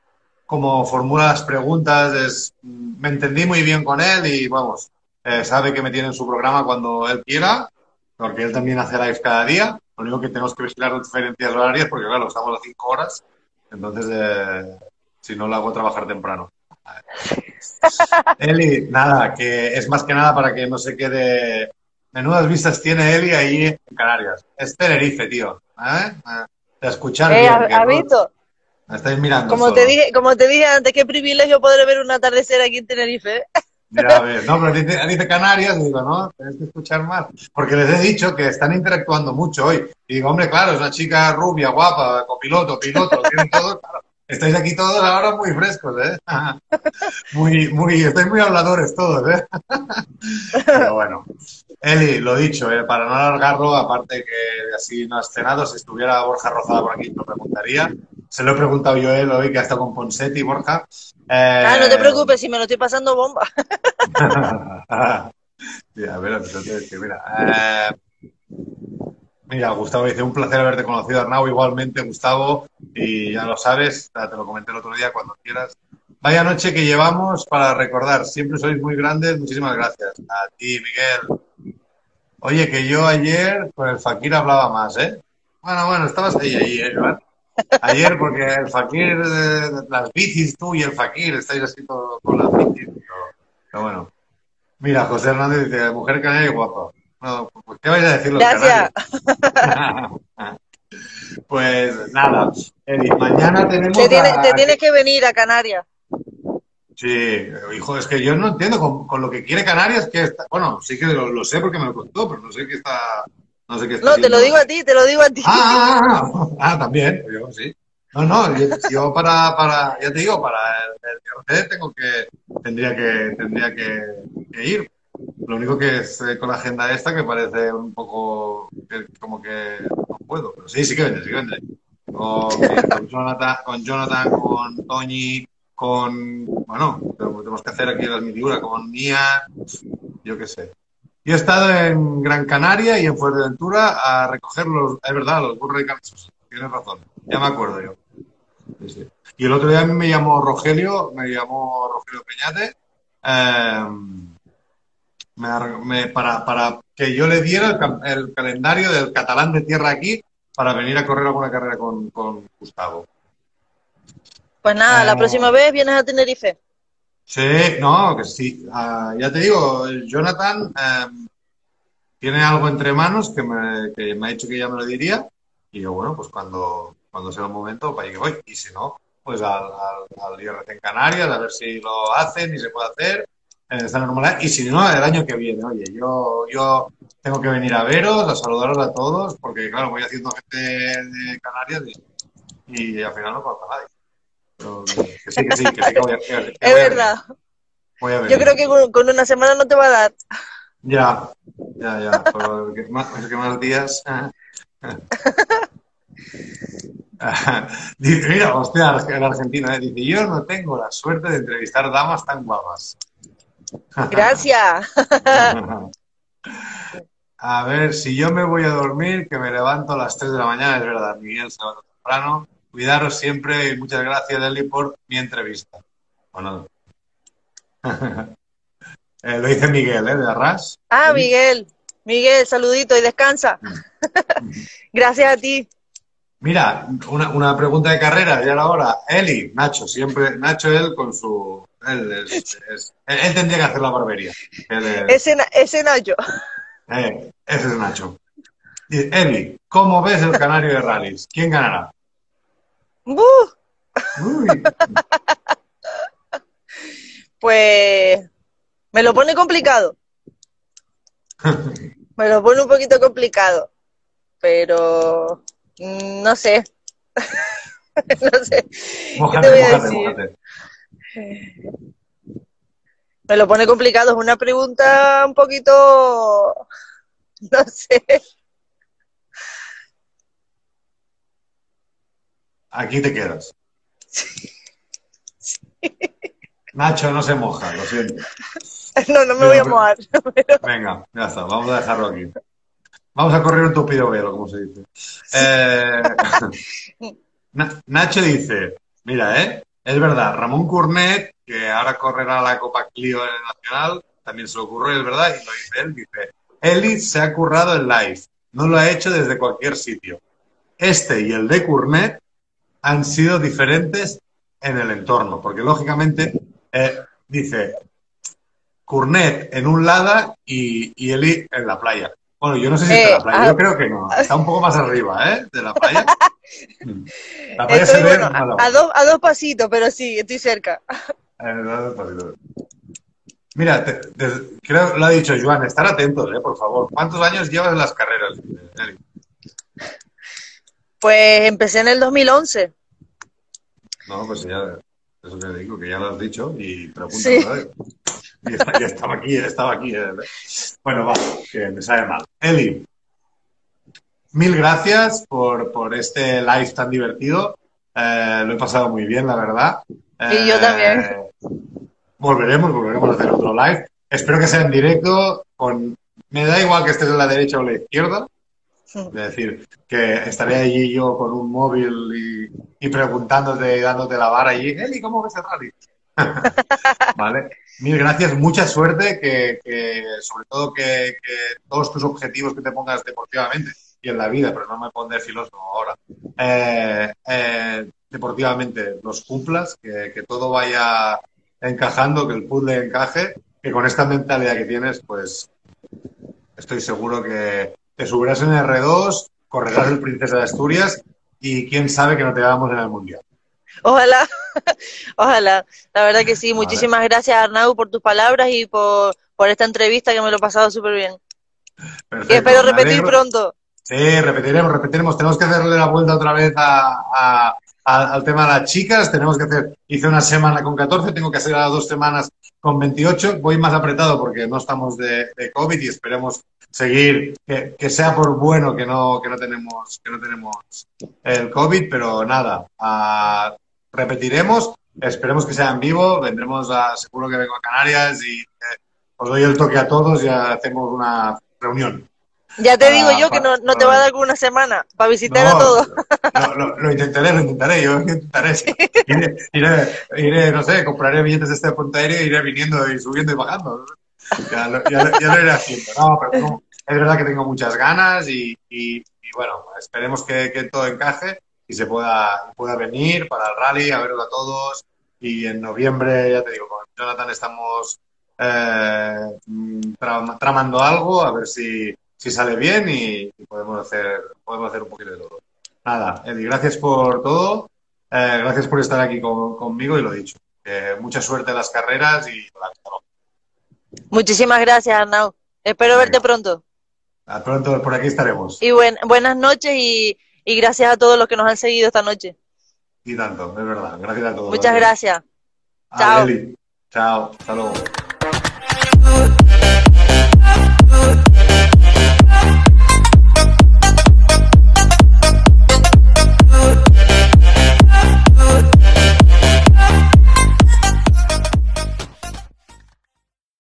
cómo formula las preguntas. Es, me entendí muy bien con él y vamos, eh, sabe que me tiene en su programa cuando él quiera, porque él también hace live cada día. Lo único que tenemos que vigilar las diferencias horarias, porque claro, estamos a cinco horas, entonces eh, si no lo hago trabajar temprano. Eli, nada, que es más que nada para que no se quede. Menudas vistas tiene Eli ahí en Canarias. Es Tenerife, tío. ¿Eh? De escuchar Eh, bien, ¿has- visto? Me estáis mirando. Como solo. te dije, como te dije antes, qué privilegio poder ver un atardecer aquí en Tenerife. ¿eh? Ya ves, no, pero dice, dice Canarias, digo, no, tienes que escuchar más. Porque les he dicho que están interactuando mucho hoy. Y digo, hombre, claro, es una chica rubia, guapa, copiloto, piloto, lo tienen todo, claro. Estáis aquí todos ahora muy frescos, ¿eh? Muy, muy, estáis muy habladores todos, ¿eh? Pero bueno. Eli, lo dicho, ¿eh? para no alargarlo, aparte que así no has cenado, si estuviera Borja Rozada por aquí, te lo preguntaría. Se lo he preguntado yo a él hoy, que ha estado con Ponsetti, Borja. Eh, Ah, no te preocupes, si me lo estoy pasando bomba. Ya, mira. eh, mira, Gustavo dice, un placer haberte conocido, Arnau, igualmente, Gustavo, y ya lo sabes, te lo comenté el otro día, cuando quieras. Vaya noche que llevamos para recordar, siempre sois muy grandes, muchísimas gracias. A ti, Miguel. Oye, que yo ayer con el Fakir hablaba más, ¿eh? Bueno, bueno, estabas ahí, ahí, ¿eh, Joan? Ayer, porque el fakir, eh, las bicis tú y el fakir, estáis así con las bicis. Pero, pero bueno. Mira, José Hernández dice, mujer canaria y guapa. No, pues, ¿qué vais a decir los Gracias. pues nada, Eri, mañana tenemos... Te, tiene- a- te tienes que venir a Canarias. Sí, hijo, es que yo no entiendo con, con lo que quiere Canarias, que está, bueno, sí que lo, lo sé porque me lo contó, pero no sé qué está, no sé qué está No, te lo digo a ti, te lo digo a ti. Ah, ah, ah, ah, también, yo sí. No, no, yo, yo para, para, ya te digo, para el, el tengo que, tendría que, tendría que, que ir. Lo único que es eh, con la agenda esta que parece un poco que- como que no puedo, pero sí, sí que vende, sí que vende. Con, con Jonathan, con Jonathan, con Toñi, con, bueno, tenemos que hacer aquí las miniaturas, con Nia, yo qué sé. Yo he estado en Gran Canaria y en Fuerteventura a recoger los, es verdad, los burros de. Tienes razón, ya me acuerdo yo. Sí, sí. Y el otro día me llamó Rogelio, me llamó Rogelio Peñate, eh, me me- para, para que yo le diera el, calendario del catalán de tierra aquí para venir a correr alguna carrera con, con Gustavo. Pues nada, Ah. la próxima vez vienes a Tenerife. Sí, no, que sí. Ah, ya te digo, Jonathan em, tiene algo entre manos que me, que me ha dicho que ya me lo diría. Y yo, bueno, pues cuando, cuando sea el momento, para que voy. Y si no, pues al, al, al IRC en Canarias, a ver si lo hacen y se puede hacer esta normalidad. Y si no, el año que viene. Oye, yo, yo tengo que venir a veros, a saludaros a todos, porque claro, voy haciendo gente de Canarias y, y al final no conozco a nadie. Pero que, sí, que sí, que sí que voy a, voy Es a verdad. venir. Voy a Yo creo que con, con una semana no te va a dar. Ya, ya, ya. Pero que más, el que más días. Dice, mira, hostia, el argentino, ¿eh? dice, yo no tengo la suerte de entrevistar damas tan guapas. Gracias. A ver, si yo me voy a dormir, que me levanto a las 3 de la mañana, es verdad, Miguel levanta temprano. Cuidaros siempre y muchas gracias, Deli, por mi entrevista. Bueno. Eh, lo dice Miguel, ¿eh? De Arras. Ah, Sí. Miguel. Miguel, saludito y descansa. Gracias a ti. Mira, una, una pregunta de carrera, ya era hora. Eli, Nacho, siempre, Nacho, él con su. Él, es- es- él, él tendría que hacer la barbería. Él es- Ese, na- ese Nacho. eh, ese es Nacho. Eli, ¿cómo ves el canario de rallies? ¿Quién ganará? ¡Buh! Uy, Pues me lo pone complicado. Me lo pone un poquito complicado. Pero mm, no sé. no sé. ¿Qué te voy a mójate, decir? mójate. Me lo pone complicado. Es una pregunta un poquito. No sé. Aquí te quedas. Nacho no se moja, lo siento. No, no me voy a mojar. Pero- Venga, ya está, vamos a dejarlo aquí. Vamos a correr un tupido velo, como se dice. Eh, Na- Nacho dice, mira, ¿eh? Es verdad, Ramón Curnet, que ahora correrá la Copa Clio en el Nacional, también se lo ocurrió, es verdad, y lo dice él, dice, Eli se ha currado el live, no lo ha hecho desde cualquier sitio. Este y el de Curnet han sido diferentes en el entorno, porque lógicamente eh, dice Curnet en un lada y, y Eli en la playa. Bueno, yo no sé si está en Eh, la playa, ah. yo creo que no, está un poco más arriba, ¿eh? De la playa. Mm. Estoy, bueno, a, dos, a dos pasitos, pero sí, estoy cerca. Eh. Mira, te- te- creo lo ha dicho Joan, estar atentos, eh, por favor. ¿Cuántos años llevas en las carreras? Eli? Pues empecé en el 2011. No, pues ya, eso que digo, que ya lo has dicho y pregunta Sí. vez. Y estaba aquí, estaba aquí. eh. Bueno, va, que me sabe mal. Eli, mil gracias por, por este live tan divertido. Eh, lo he pasado muy bien, la verdad. Y yo también. Volveremos, volveremos a hacer otro live. Espero que sea en directo. Con... Me da igual que estés en la derecha o en la izquierda. Es decir, que estaré allí yo con un móvil y, y preguntándote y dándote la vara allí. Eli, ¿cómo ves el rally? vale. Mil gracias, mucha suerte, que, que sobre todo que, que todos tus objetivos que te pongas deportivamente y en la vida, pero no me pondré filósofo ahora, eh, eh, deportivamente los cumplas, que, que todo vaya encajando, que el puzzle encaje, que con esta mentalidad que tienes, pues estoy seguro que te subirás en R2, correrás el Princesa de Asturias y quién sabe que no te hagamos en el Mundial. Ojalá, ojalá. La verdad que sí. Vale. Muchísimas gracias, Arnau, por tus palabras y por, por esta entrevista que me lo he pasado súper bien. Perfecto, Y espero repetir pronto. Sí, repetiremos, repetiremos. Tenemos que hacerle la vuelta otra vez a, al tema de las chicas. Tenemos que hacer, hice una semana con 14, tengo que hacer ahora dos semanas con 28. Voy más apretado porque no estamos de, COVID y esperemos seguir, que, sea por bueno que no, que no tenemos, que no tenemos el COVID, pero nada, repetiremos. Esperemos que sea en vivo. Vendremos a, seguro que vengo a Canarias y eh, os doy el toque a todos y hacemos una reunión. Ya te Para- digo yo que no, no te va a dar una semana para visitar a No, todos. Lo, lo- lo intentaré, lo intentaré, yo intentaré. sí. Iré, iré, iré, no sé, compraré billetes de este punto aéreo e iré viniendo y subiendo y bajando. Ya lo, ya ya lo iré haciendo. No, pero tengo- es verdad que tengo muchas ganas y, y- y bueno, esperemos que, que todo encaje y se pueda, pueda venir para el rally, a verlo a todos. Y en noviembre, ya te digo, con Jonathan estamos eh, mm, tra- tramando algo, a ver si, si sale bien y, y podemos, hacer, podemos hacer un poquito de todo. Nada, Eddie, gracias por todo. Eh, gracias por estar aquí con- conmigo y lo dicho. Eh, mucha suerte en las carreras y. Muchísimas gracias, Arnau. Espero Venga. verte pronto. A pronto por aquí estaremos. Y buen- buenas noches y, y gracias a todos los que nos han seguido esta noche. Y tanto, es verdad. Gracias a todos. Muchas gracias. Ah, Chao. Eli. Chao. Hasta luego.